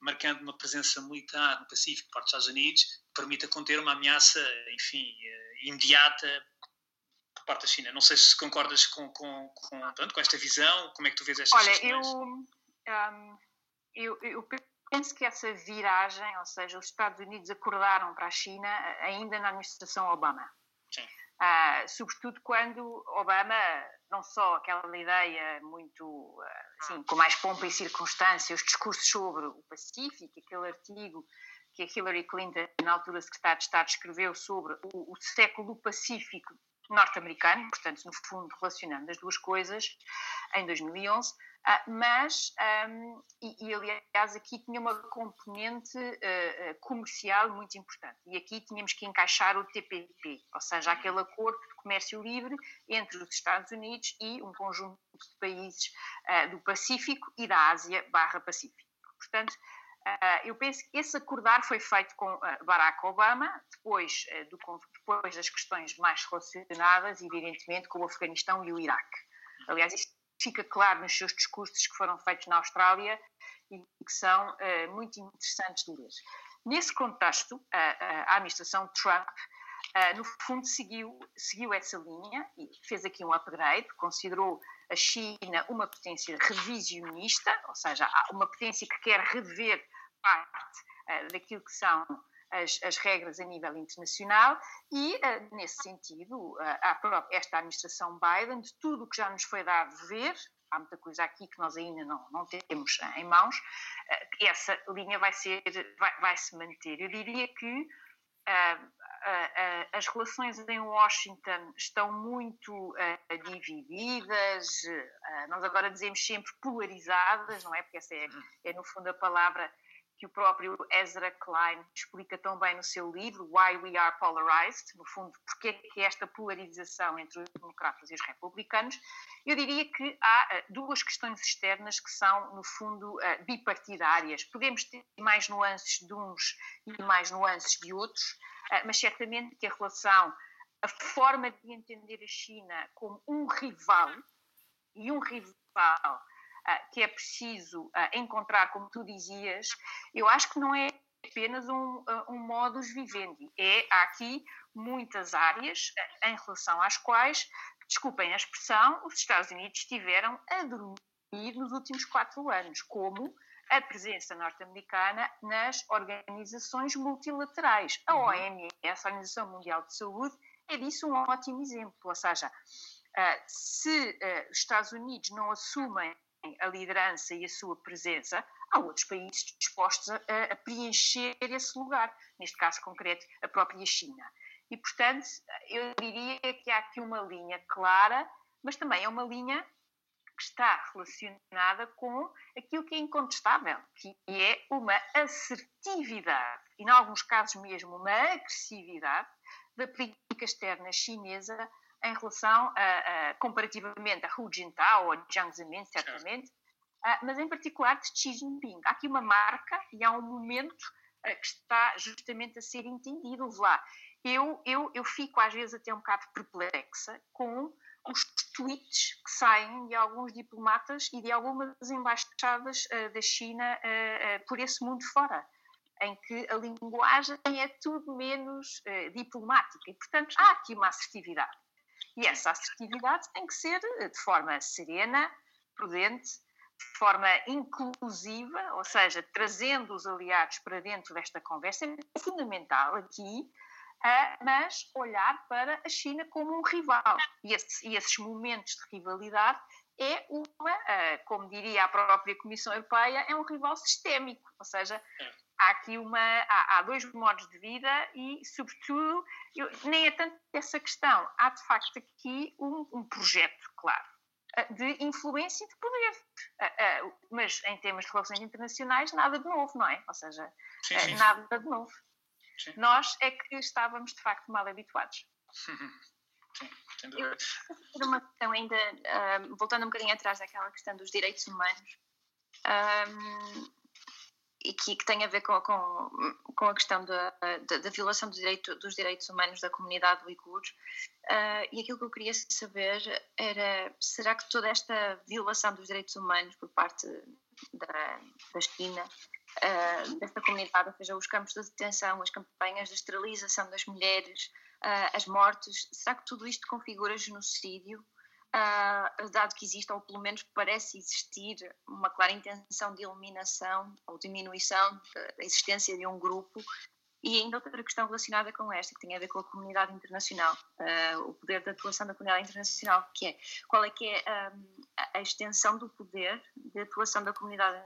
marcando uma presença militar no Pacífico por parte dos Estados Unidos que permita conter uma ameaça, enfim, imediata parte da China. Não sei se concordas com, com, com, pronto, com esta visão, como é que tu vês estas Olha, eu, um, eu, eu penso que essa viragem, ou seja, os Estados Unidos acordaram para a China ainda na administração Obama. Sim. Uh, sobretudo quando Obama, não só aquela ideia muito, assim, com mais pompa e circunstância, os discursos sobre o Pacífico, aquele artigo que a Hillary Clinton, na altura secretária de Estado, escreveu sobre o, o século do Pacífico norte-americano, portanto, no fundo, relacionando as duas coisas, em 2011, ah, mas, um, e, e, aliás, aqui tinha uma componente uh, comercial muito importante. E aqui tínhamos que encaixar o TPP, ou seja, aquele acordo de comércio livre entre os Estados Unidos e um conjunto de países uh, do Pacífico e da Ásia barra Pacífico. Portanto, eu penso que esse acordar foi feito com uh, Barack Obama, depois, uh, do, depois das questões mais relacionadas, evidentemente, com o Afeganistão e o Iraque. Aliás, isto fica claro nos seus discursos que foram feitos na Austrália e que são muito interessantes de ler. Nesse contexto, a, a administração Trump, uh, no fundo, seguiu, seguiu essa linha e fez aqui um upgrade, considerou a China uma potência revisionista, ou seja, uma potência que quer rever parte uh, daquilo que são as, as, regras a nível internacional e, uh, nesse sentido, uh, esta administração Biden, de tudo o que já nos foi dado ver, há muita coisa aqui que nós ainda não, não temos em mãos, uh, essa linha vai, ser, vai, vai, se manter. Eu diria que as relações em Washington estão muito divididas, nós agora dizemos sempre polarizadas, não é? Porque essa é, é no fundo a palavra que o próprio Ezra Klein explica tão bem no seu livro, Why We Are Polarized, no fundo, porque é que esta polarização entre os democratas e os republicanos, eu diria que há uh, duas questões externas que são, no fundo, uh, bipartidárias. Podemos ter mais nuances de uns e mais nuances de outros, uh, mas certamente que a relação, a forma de entender a China como um rival, e um rival que é preciso ah, encontrar, como tu dizias, eu acho que não é apenas um, ah, um modus vivendi. É, há aqui muitas áreas em relação às quais, desculpem a expressão, os Estados Unidos tiveram a dormir nos últimos quatro anos, como a presença norte-americana nas organizações multilaterais. A OMS, uhum. a Organização Mundial de Saúde, é disso um ótimo exemplo. Ou seja, se os Estados Unidos não assumem a liderança e a sua presença, há outros países dispostos a, a, preencher esse lugar, neste caso concreto, a própria China. E, portanto, eu diria que há aqui uma linha clara, mas também é uma linha que está relacionada com aquilo que é incontestável, que é uma assertividade, e, em alguns casos mesmo, uma agressividade da política externa chinesa em relação a, a comparativamente a Hu Jintao ou Jiang Zemin, certamente, uh, mas em particular de Xi Jinping. Há aqui uma marca e há um momento uh, que está justamente a ser entendido lá. Eu, eu, eu fico às vezes até um bocado perplexa com os tweets que saem de alguns diplomatas e de algumas embaixadas uh, da China por esse mundo fora em que a linguagem é tudo menos diplomática. E, portanto, há aqui uma assertividade. E essa assertividade tem que ser eh, de forma serena, prudente, de forma inclusiva, ou seja, trazendo os aliados para dentro desta conversa, é fundamental aqui, uh, mas olhar para a China como um rival. E, esse, esses momentos de rivalidade é uma, uh, como diria a própria Comissão Europeia, é um rival sistémico, ou seja, é há aqui uma, há, há, dois modos de vida e, sobretudo, eu, nem é tanto essa questão, há de facto aqui um, um projeto, claro, eh, de influência e de poder. Eh, eh, mas em termos de relações internacionais, nada de novo, não é? Ou seja, sim, sim, nada de novo. Sim. Nós é que estávamos de facto mal habituados. Sim, sem dúvida. uma questão ainda, voltando um bocadinho atrás daquela questão dos direitos humanos. Um, e que, que, tem a ver com, com, com a questão da, da, da violação do direito, dos direitos humanos da comunidade uigur. Uh, e aquilo que eu queria saber era: será que toda esta violação dos direitos humanos por parte da, da China, uh, desta comunidade, ou seja, os campos de detenção, as campanhas de esterilização das mulheres, uh, as mortes, será que tudo isto configura genocídio? Uh, dado que existe, ou pelo menos parece existir, uma clara intenção de eliminação ou diminuição da existência de um grupo. E ainda outra questão relacionada com esta, que tem a ver com a comunidade internacional, uh, o poder de atuação da comunidade internacional, que é qual é que é um, a extensão do poder de atuação da comunidade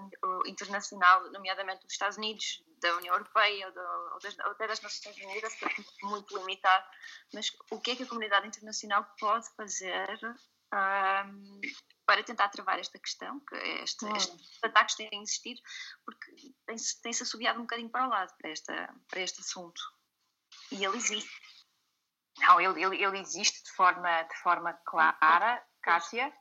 internacional, nomeadamente dos Estados Unidos, da União Europeia ou, ou, das, ou até das Nações Unidas, que é muito limitado, mas o que é que a comunidade internacional pode fazer um, para tentar travar esta questão, que este, hum. estes ataques têm existido, porque tem-se tem assobiado um bocadinho para o lado, para, esta, para este assunto. E ele existe. Não, ele, ele, ele existe de forma, de forma clara, Kátia,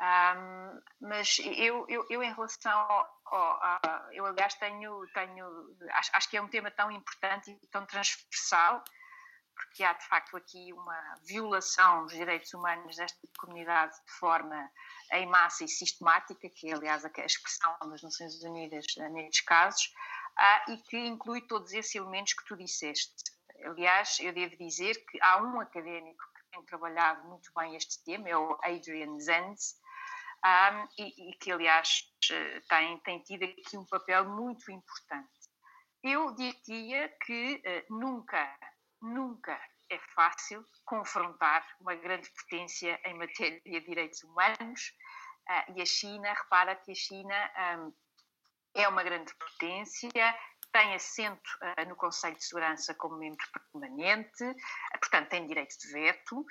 um, mas eu, eu, eu, em relação ao, ao, eu aliás tenho, tenho acho, acho, que é um tema tão importante e tão transversal porque há de facto aqui uma violação dos direitos humanos desta comunidade de forma em massa e sistemática, que é aliás a expressão das Nações Unidas nestes casos, e que inclui todos esses elementos que tu disseste. Aliás, eu devo dizer que há um académico que tem trabalhado muito bem este tema, é o Adrian Zenz, um, e, e, que, aliás, tem, tem tido aqui um papel muito importante. Eu diria que uh, nunca, nunca é fácil confrontar uma grande potência em matéria de direitos humanos uh, e a China, repara que a China um, é uma grande potência, tem assento uh, no Conselho de Segurança como membro permanente, portanto tem direito de veto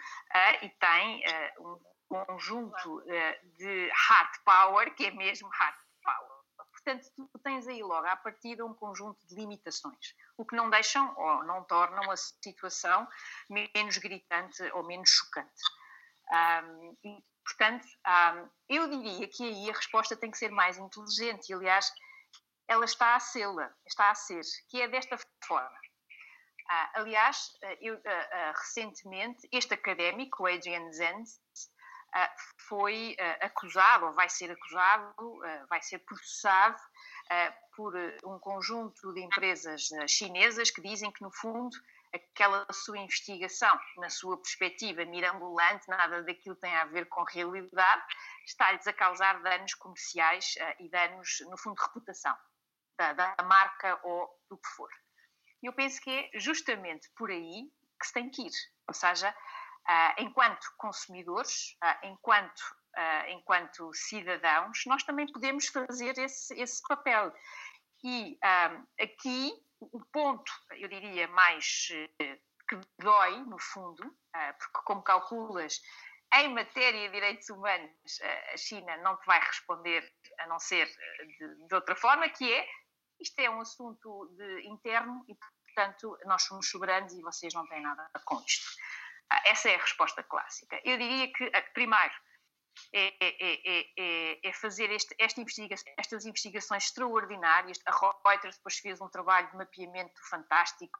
e tem um conjunto de hard power, que é mesmo hard power. Portanto, tu tens aí logo à partida um conjunto de limitações, o que não deixam ou não tornam a situação menos gritante ou menos chocante. Um, e, portanto, um, eu diria que aí a resposta tem que ser mais inteligente e, aliás, ela está a sê-la, está a ser, que é desta forma. Ah, aliás, ah, eu, ah, ah, recentemente, este académico, Adrian Zenz, foi ah, acusado, ou vai ser acusado, vai ser processado por um conjunto de empresas chinesas que dizem que, no fundo, aquela sua investigação, na sua perspectiva mirambulante, nada daquilo tem a ver com realidade, está-lhes a causar danos comerciais e danos, no fundo, de reputação da, da marca ou do que for. E eu penso que é justamente por aí que se tem que ir. Ou seja, enquanto consumidores, uh, enquanto, uh, enquanto cidadãos, nós também podemos fazer esse, esse papel. E aqui o ponto, eu diria, mais que dói, no fundo, porque, como calculas, em matéria de direitos humanos, a China não te vai responder a não ser de, de outra forma, que é isto é um assunto de, interno e, portanto, nós somos soberanos e vocês não têm nada com isto. Essa é a resposta clássica. Eu diria que, primeiro, é, é, é, é fazer este, esta investigação, estas investigações extraordinárias. A Reuters depois fez um trabalho de mapeamento fantástico.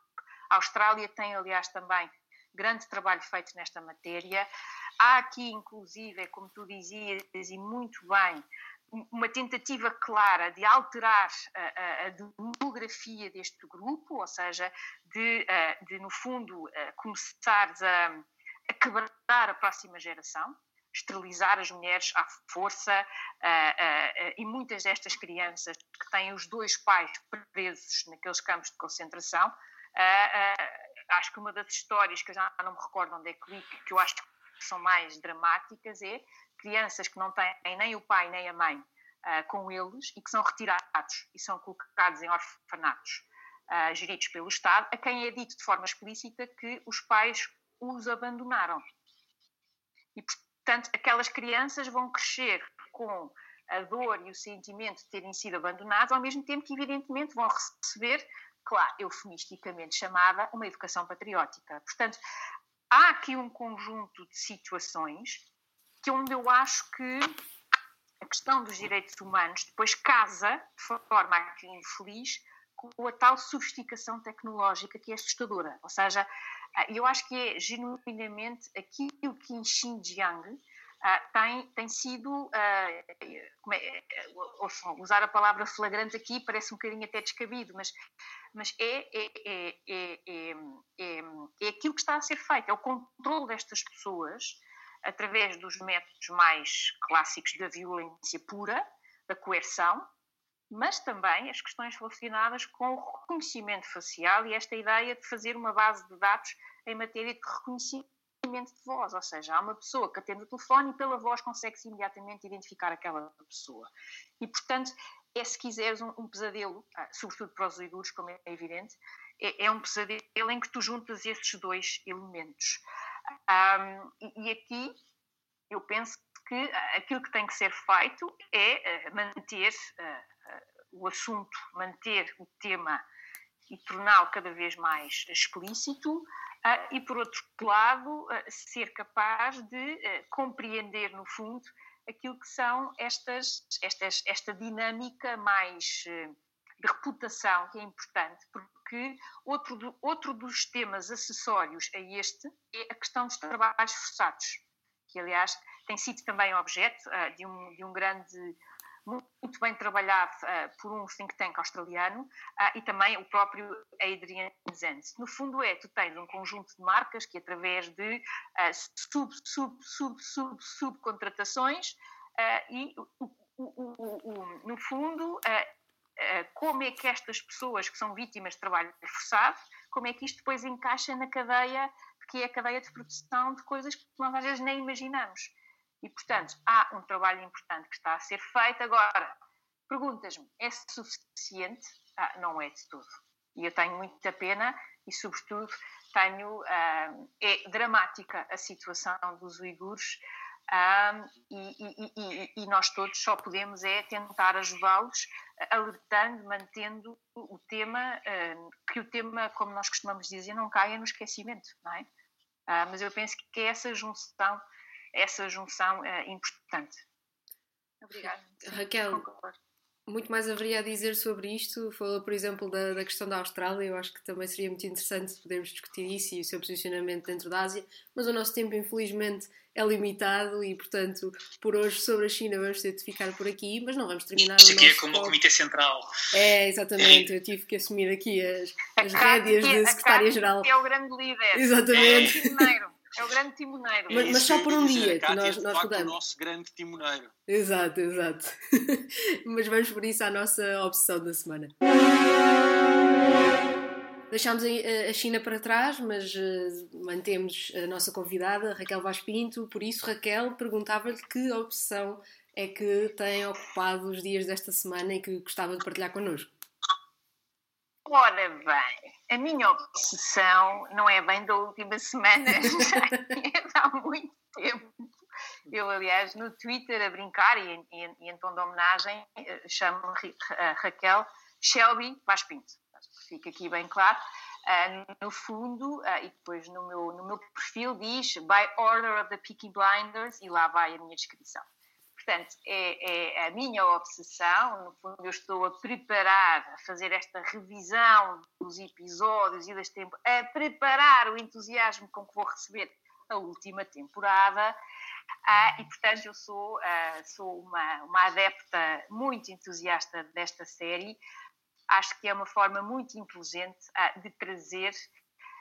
A Austrália tem, aliás, também grande trabalho feito nesta matéria. Há aqui, inclusive, como tu dizias, e muito bem, uma tentativa clara de alterar a, a, demografia deste grupo, ou seja, de, de no fundo, começares a, a quebrar a próxima geração, esterilizar as mulheres à força e muitas destas crianças que têm os dois pais presos naqueles campos de concentração. acho que uma das histórias que eu já não me recordo onde é que li, que eu acho que são mais dramáticas, é crianças que não têm nem o pai nem a mãe uh, com eles e que são retirados e são colocados em orfanatos uh, geridos pelo Estado, a quem é dito de forma explícita que os pais os abandonaram. E, portanto, aquelas crianças vão crescer com a dor e o sentimento de terem sido abandonados, ao mesmo tempo que, evidentemente, vão receber, claro, eufemisticamente chamada, uma educação patriótica. Portanto, há aqui um conjunto de situações que onde eu acho que a questão dos direitos humanos depois casa, de forma aqui infeliz, com a tal sofisticação tecnológica que é assustadora. Ou seja, ah, eu acho que é genuinamente aquilo que em Xinjiang uh, tem, tem sido, uh, é, usar a palavra flagrante aqui parece um bocadinho até descabido, mas, mas é, é, é, é, é aquilo que está a ser feito, é o controle destas pessoas através dos métodos mais clássicos da violência pura, da coerção, mas também as questões relacionadas com o reconhecimento facial e esta ideia de fazer uma base de dados em matéria de reconhecimento de voz, ou seja, há uma pessoa que atende o telefone e pela voz consegue-se imediatamente identificar aquela pessoa. E, portanto, é, se quiseres, um, um pesadelo, ah, sobretudo para os uigures, como é evidente, é, é um pesadelo em que tu juntas esses dois elementos. Um, e, aqui eu penso que aquilo que tem que ser feito é eh, manter uh, o assunto, manter o tema e torná-lo cada vez mais explícito, uh, e por outro lado, ser capaz de compreender, no fundo, aquilo que são estas, estas esta dinâmica mais de reputação, que é importante, porque que outro, do, outro dos temas acessórios a este é a questão dos trabalhos forçados, que aliás tem sido também objeto uh, de, um, de um grande muito bem trabalhado uh, por um think tank australiano uh, e também o próprio Adrian Zenz. No fundo é, tu tens um conjunto de marcas que através de uh, sub, sub, sub, sub, subcontratações e o, o, o, no fundo como é que estas pessoas que são vítimas de trabalho forçado, como é que isto depois encaixa na cadeia, que é a cadeia de produção de coisas que nós às vezes nem imaginamos. E, portanto, há um trabalho importante que está a ser feito. Agora, perguntas-me, é suficiente? Ah, não é de tudo. E eu tenho muita pena e, sobretudo, tenho, ah, é dramática a situação dos uigures e, e, nós todos só podemos é tentar ajudá-los, alertando, mantendo o tema, que o tema, como nós costumamos dizer, não caia no esquecimento, não é? mas eu penso que é essa junção essa junção é importante. Obrigada. Raquel, muito mais haveria a dizer sobre isto. Falou, por exemplo, da, da, questão da Austrália. Eu acho que também seria muito interessante podermos discutir isso e o seu posicionamento dentro da Ásia. Mas o nosso tempo, infelizmente, é limitado e, portanto, por hoje sobre a China vamos ter de ficar por aqui. Mas não vamos terminar. Isto aqui é como o Comitê Central. É, exatamente. Eu tive que assumir aqui as, as rédeas de secretária-geral. É o grande líder. Exatamente. É é o grande timoneiro. Mas, mas só por um dia que nós, nós rodamos. o nosso grande timoneiro. Exato, exato. mas vamos por isso à nossa obsessão da semana. Deixámos a China para trás, mas eh, mantemos a nossa convidada, Raquel Vaz Pinto. Por isso, Raquel, perguntava-lhe que obsessão é que tem ocupado os dias desta semana e que gostava de partilhar connosco. Ora bem, a minha obsessão não é bem da última semana, já é há muito tempo. Eu, aliás, no Twitter, a brincar e em, em, tom de homenagem, eh, chamo a Raquel Shelby Vaz Pinto. Fica aqui bem claro. Uh, no fundo, uh, e depois no meu, no meu perfil diz By Order of the Peaky Blinders, e lá vai a minha descrição. Portanto, é, é, a minha obsessão, no fundo, eu estou a preparar, a fazer esta revisão dos episódios e das temporadas, a preparar o entusiasmo com que vou receber a última temporada. Ah, e, portanto, eu sou, ah, sou uma, uma adepta muito entusiasta desta série. Acho que é uma forma muito inteligente ah, de trazer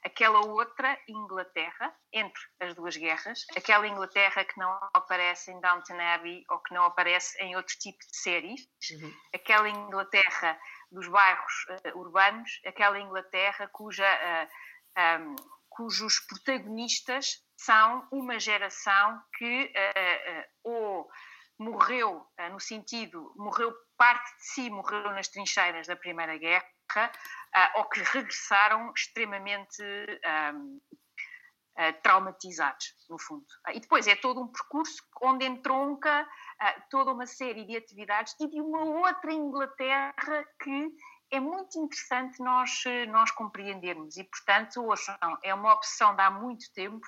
aquela outra Inglaterra, entre as duas guerras, aquela Inglaterra que não aparece em Downton Abbey ou que não aparece em outro tipo de séries, uhum. aquela Inglaterra dos bairros uh, urbanos, aquela Inglaterra cuja, uh, eh, um, cujos protagonistas são uma geração que uh, ou morreu no sentido, morreu parte de si, morreu nas trincheiras da Primeira Guerra, uh, ou que regressaram extremamente um, ah, traumatizados, no fundo. Uh, e depois é todo um percurso onde entronca toda uma série de atividades e de uma outra Inglaterra que é muito interessante nós, nós compreendermos e, portanto, ouçam, é uma opção de há muito tempo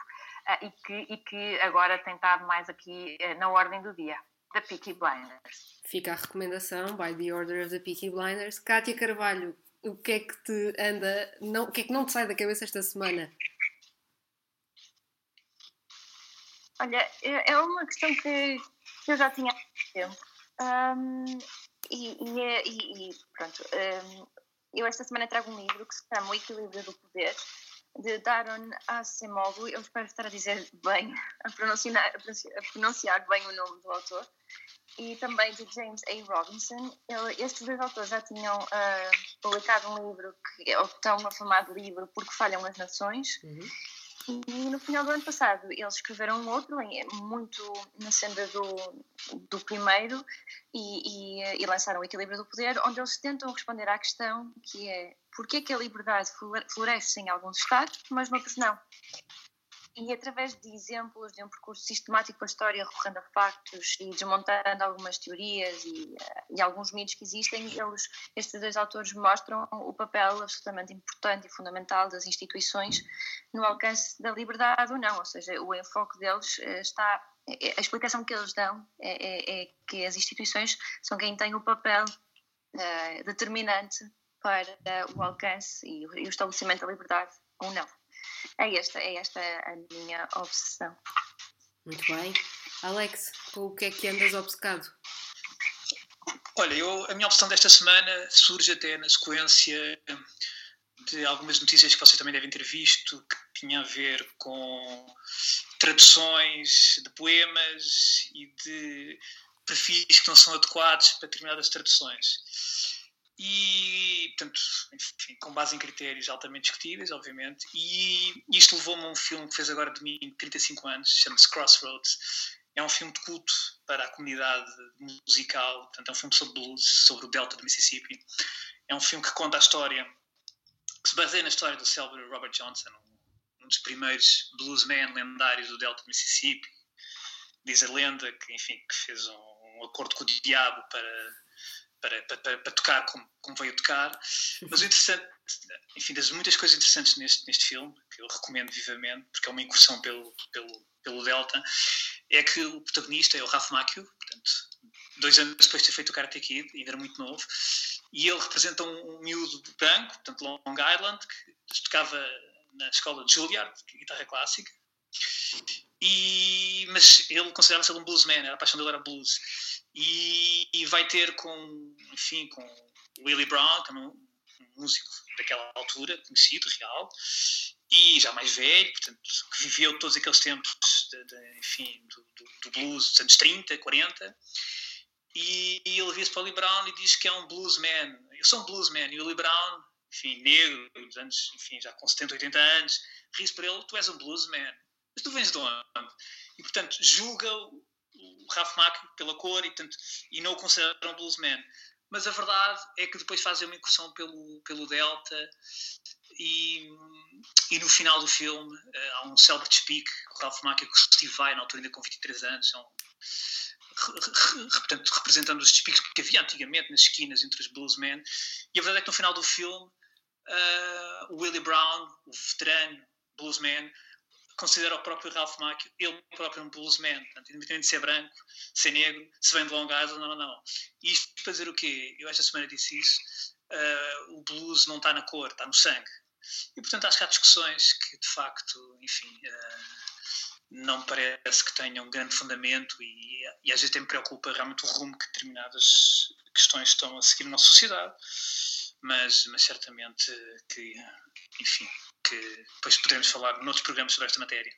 e, que, e que agora tem estado mais aqui uh, na ordem do dia, da Peaky Blinders. Fica a recomendação, by the order of the Peaky Blinders. Kátia Carvalho, o que é que te anda, não, o que é que não te sai da cabeça esta semana? Olha, é, é uma questão que eu já tinha há tempo. Um, e, é, e, e, pronto, um, eu esta semana trago um livro que se chama O Equilíbrio do Poder, de Daron Asimov. Eu espero estar a dizer bem, a pronunciar, a pronunciar bem o nome do autor e também de James A. Robinson. Ele, estes dois autores já tinham uh, publicado um livro que é o tão afamado livro Porque Falham as Nações. Uhum. E no final do ano passado eles escreveram um outro, muito na senda do, do primeiro, e, e, e lançaram o Equilíbrio do Poder, onde eles tentam responder à questão que é porquê que a liberdade floresce em alguns estados, mas noutros não e através de exemplos de um percurso sistemático pela história, recorrendo a factos e desmontando algumas teorias e, uh, e, alguns mitos que existem, eles, estes dois autores mostram o papel absolutamente importante e fundamental das instituições no alcance da liberdade ou não, ou seja, o enfoque deles uh, está é, a explicação que eles dão é, é, é, que as instituições são quem tem o papel determinante para o alcance e o, estabelecimento da liberdade ou não. É esta, é esta a minha obsessão. Muito bem. Alex, com o que é que andas obcecado? Olha, eu, a minha opção desta semana surge até na sequência de algumas notícias que vocês também devem ter visto, que tinha a ver com traduções de poemas e de perfis que não são adequados para determinadas traduções. E, portanto, enfim, com base em critérios altamente discutíveis, obviamente. E isto levou-me a um filme que fez agora de mim 35 anos, chama-se Crossroads. É um filme de culto para a comunidade musical, portanto, é um filme sobre blues, sobre o Delta do Mississippi. É um filme que conta a história, que se baseia na história do célebre Robert Johnson, um dos primeiros bluesmen lendários do Delta do Mississippi. Diz a lenda que, enfim, que fez um, um acordo com o diabo para para, para, para, tocar como, como veio tocar. Mas o interessante, enfim, das muitas coisas interessantes neste, neste filme, que eu recomendo vivamente, porque é uma incursão pelo, pelo, pelo Delta, é que o protagonista é o Ralph Macchio, portanto, dois anos depois de ter feito o Karate Kid, ainda era muito novo, e ele representa um, um miúdo branco, portanto, Long Island, que tocava na escola de Juilliard, guitarra clássica, e, mas ele considerava-se um bluesman, a paixão dele era blues. E, e, vai ter com, enfim, com Willie Brown, que é um, músico daquela altura, conhecido, real, e já mais velho, portanto, que viveu todos aqueles tempos, de, de, enfim, do, do, do, blues dos anos 30, 40, e, e ele vira-se para o Willie Brown e diz que é um bluesman. Eu sou um bluesman, e o Willie Brown, enfim, negro, dos anos, enfim, já com 70, 80 anos, ri-se para ele, tu és um bluesman. Mas tu vens de onde? E, portanto, julga o, Ralph Macchio pela cor e, portanto, e não o considera um bluesman. Mas a verdade é que depois fazem uma incursão pelo, pelo Delta e, e no final do filme uh, há um célebre speak, o Ralph Macchio que Steve Vai, na altura ainda com 23 anos, é portanto, representando os speaks que havia antigamente nas esquinas entre os bluesmen. E a verdade é que no final do filme uh, o Willie Brown, o veterano bluesman, considera o próprio Ralph Macchio ele próprio um bluesman, portanto, independente de ser branco, ser negro, se vem de Long Island ou não. E isto dizer o quê? Eu esta semana disse isso, uh, o blues não está na cor, está no sangue. E portanto acho que há discussões que de facto, enfim, uh, não parece que tenham um grande fundamento e, e às vezes até me preocupa realmente o rumo que determinadas questões estão a seguir na nossa sociedade, mas, mas certamente que, enfim, que depois poderemos falar noutros programas sobre esta matéria.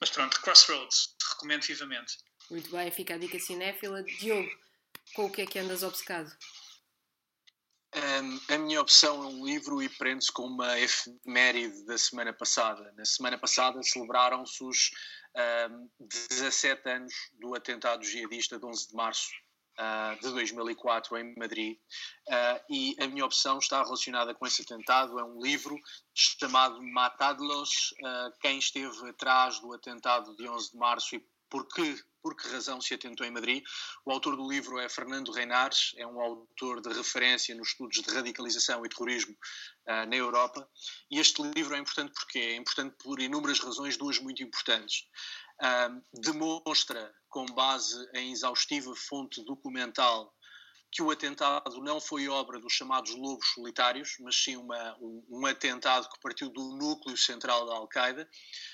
Mas pronto, Crossroads, recomendo vivamente. Muito bem, fica a dica cinéfila. Diogo, com o que é que andas obcecado? Um, a minha opção é um livro e prende-se com uma efeméride da semana passada. Na semana passada celebraram-se os um, 17 anos do atentado jihadista de 11 de março uh, de 2004 em Madrid. Uh, e a minha opção está relacionada com esse atentado. É um livro chamado Matadlos, uh, quem esteve atrás do atentado de 11 de março e por que, por que razão se atentou em Madrid. O autor do livro é Fernando Reinares, é um autor de referência nos estudos de radicalização e terrorismo uh, na Europa. E este livro é importante porque é importante por inúmeras razões, duas muito importantes. Uh, demonstra com base em exaustiva fonte documental que o atentado não foi obra dos chamados lobos solitários, mas sim uma, um, um, atentado que partiu do núcleo central da Al-Qaeda.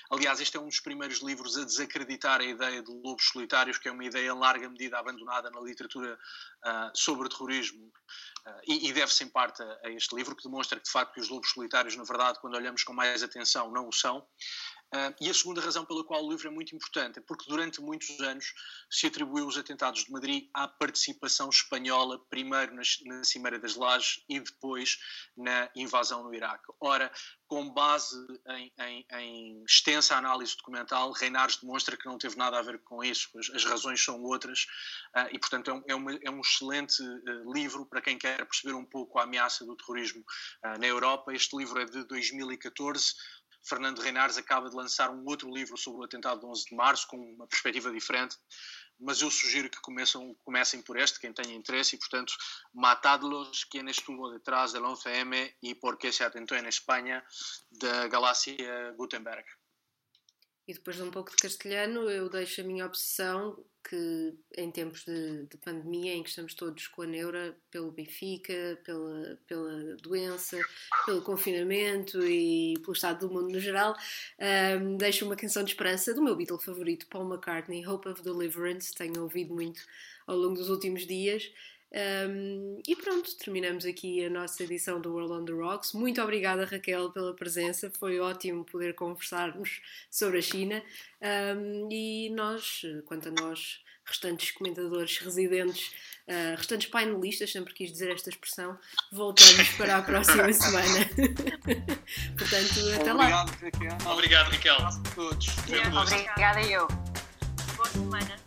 Aliás, este é um dos primeiros livros a desacreditar a ideia de lobos solitários, que é uma ideia em larga medida abandonada na literatura uh, sobre terrorismo, uh, e, e deve-se em parte a, a, este livro, que demonstra que, de facto, que os lobos solitários, na verdade, quando olhamos com mais atenção, não o são. Uh, e a segunda razão pela qual o livro é muito importante é porque durante muitos anos se atribuiu os atentados de Madrid à participação espanhola, primeiro na, na Cimeira das Lajes e depois na invasão no Iraque. Ora, com base em, em, em, extensa análise documental, Reinares demonstra que não teve nada a ver com isso, as, as razões são outras, uh, e portanto é um, é, uma, é um excelente uh, livro para quem quer perceber um pouco a ameaça do terrorismo na Europa. Este livro é de 2014 Fernando Reinares acaba de lançar um outro livro sobre o atentado de 11 de março, com uma perspectiva diferente, mas eu sugiro que comecem por este, quem tenha interesse, e portanto, Matadlos, quem estuvo detrás del 11M e por que se atentou em Espanha, da Galácia Gutenberg. E depois de um pouco de castelhano, eu deixo a minha obsessão que em tempos de, de, pandemia, em que estamos todos com a neura pelo Benfica, pela, pela doença, pelo confinamento e pelo estado do mundo no geral, um, deixo uma canção de esperança do meu Beatle favorito, Paul McCartney, Hope of Deliverance. Tenho ouvido muito ao longo dos últimos dias. Um, e pronto, terminamos aqui a nossa edição do World on the Rocks. Muito obrigada, Raquel, pela presença. Foi ótimo poder conversarmos sobre a China. Um, e nós, quanto a nós, restantes comentadores residentes, uh, restantes painelistas, sempre quis dizer esta expressão, voltamos para a próxima semana. Portanto, até lá. Obrigado, Raquel. Obrigado, Raquel. Obrigada eu. Boa semana.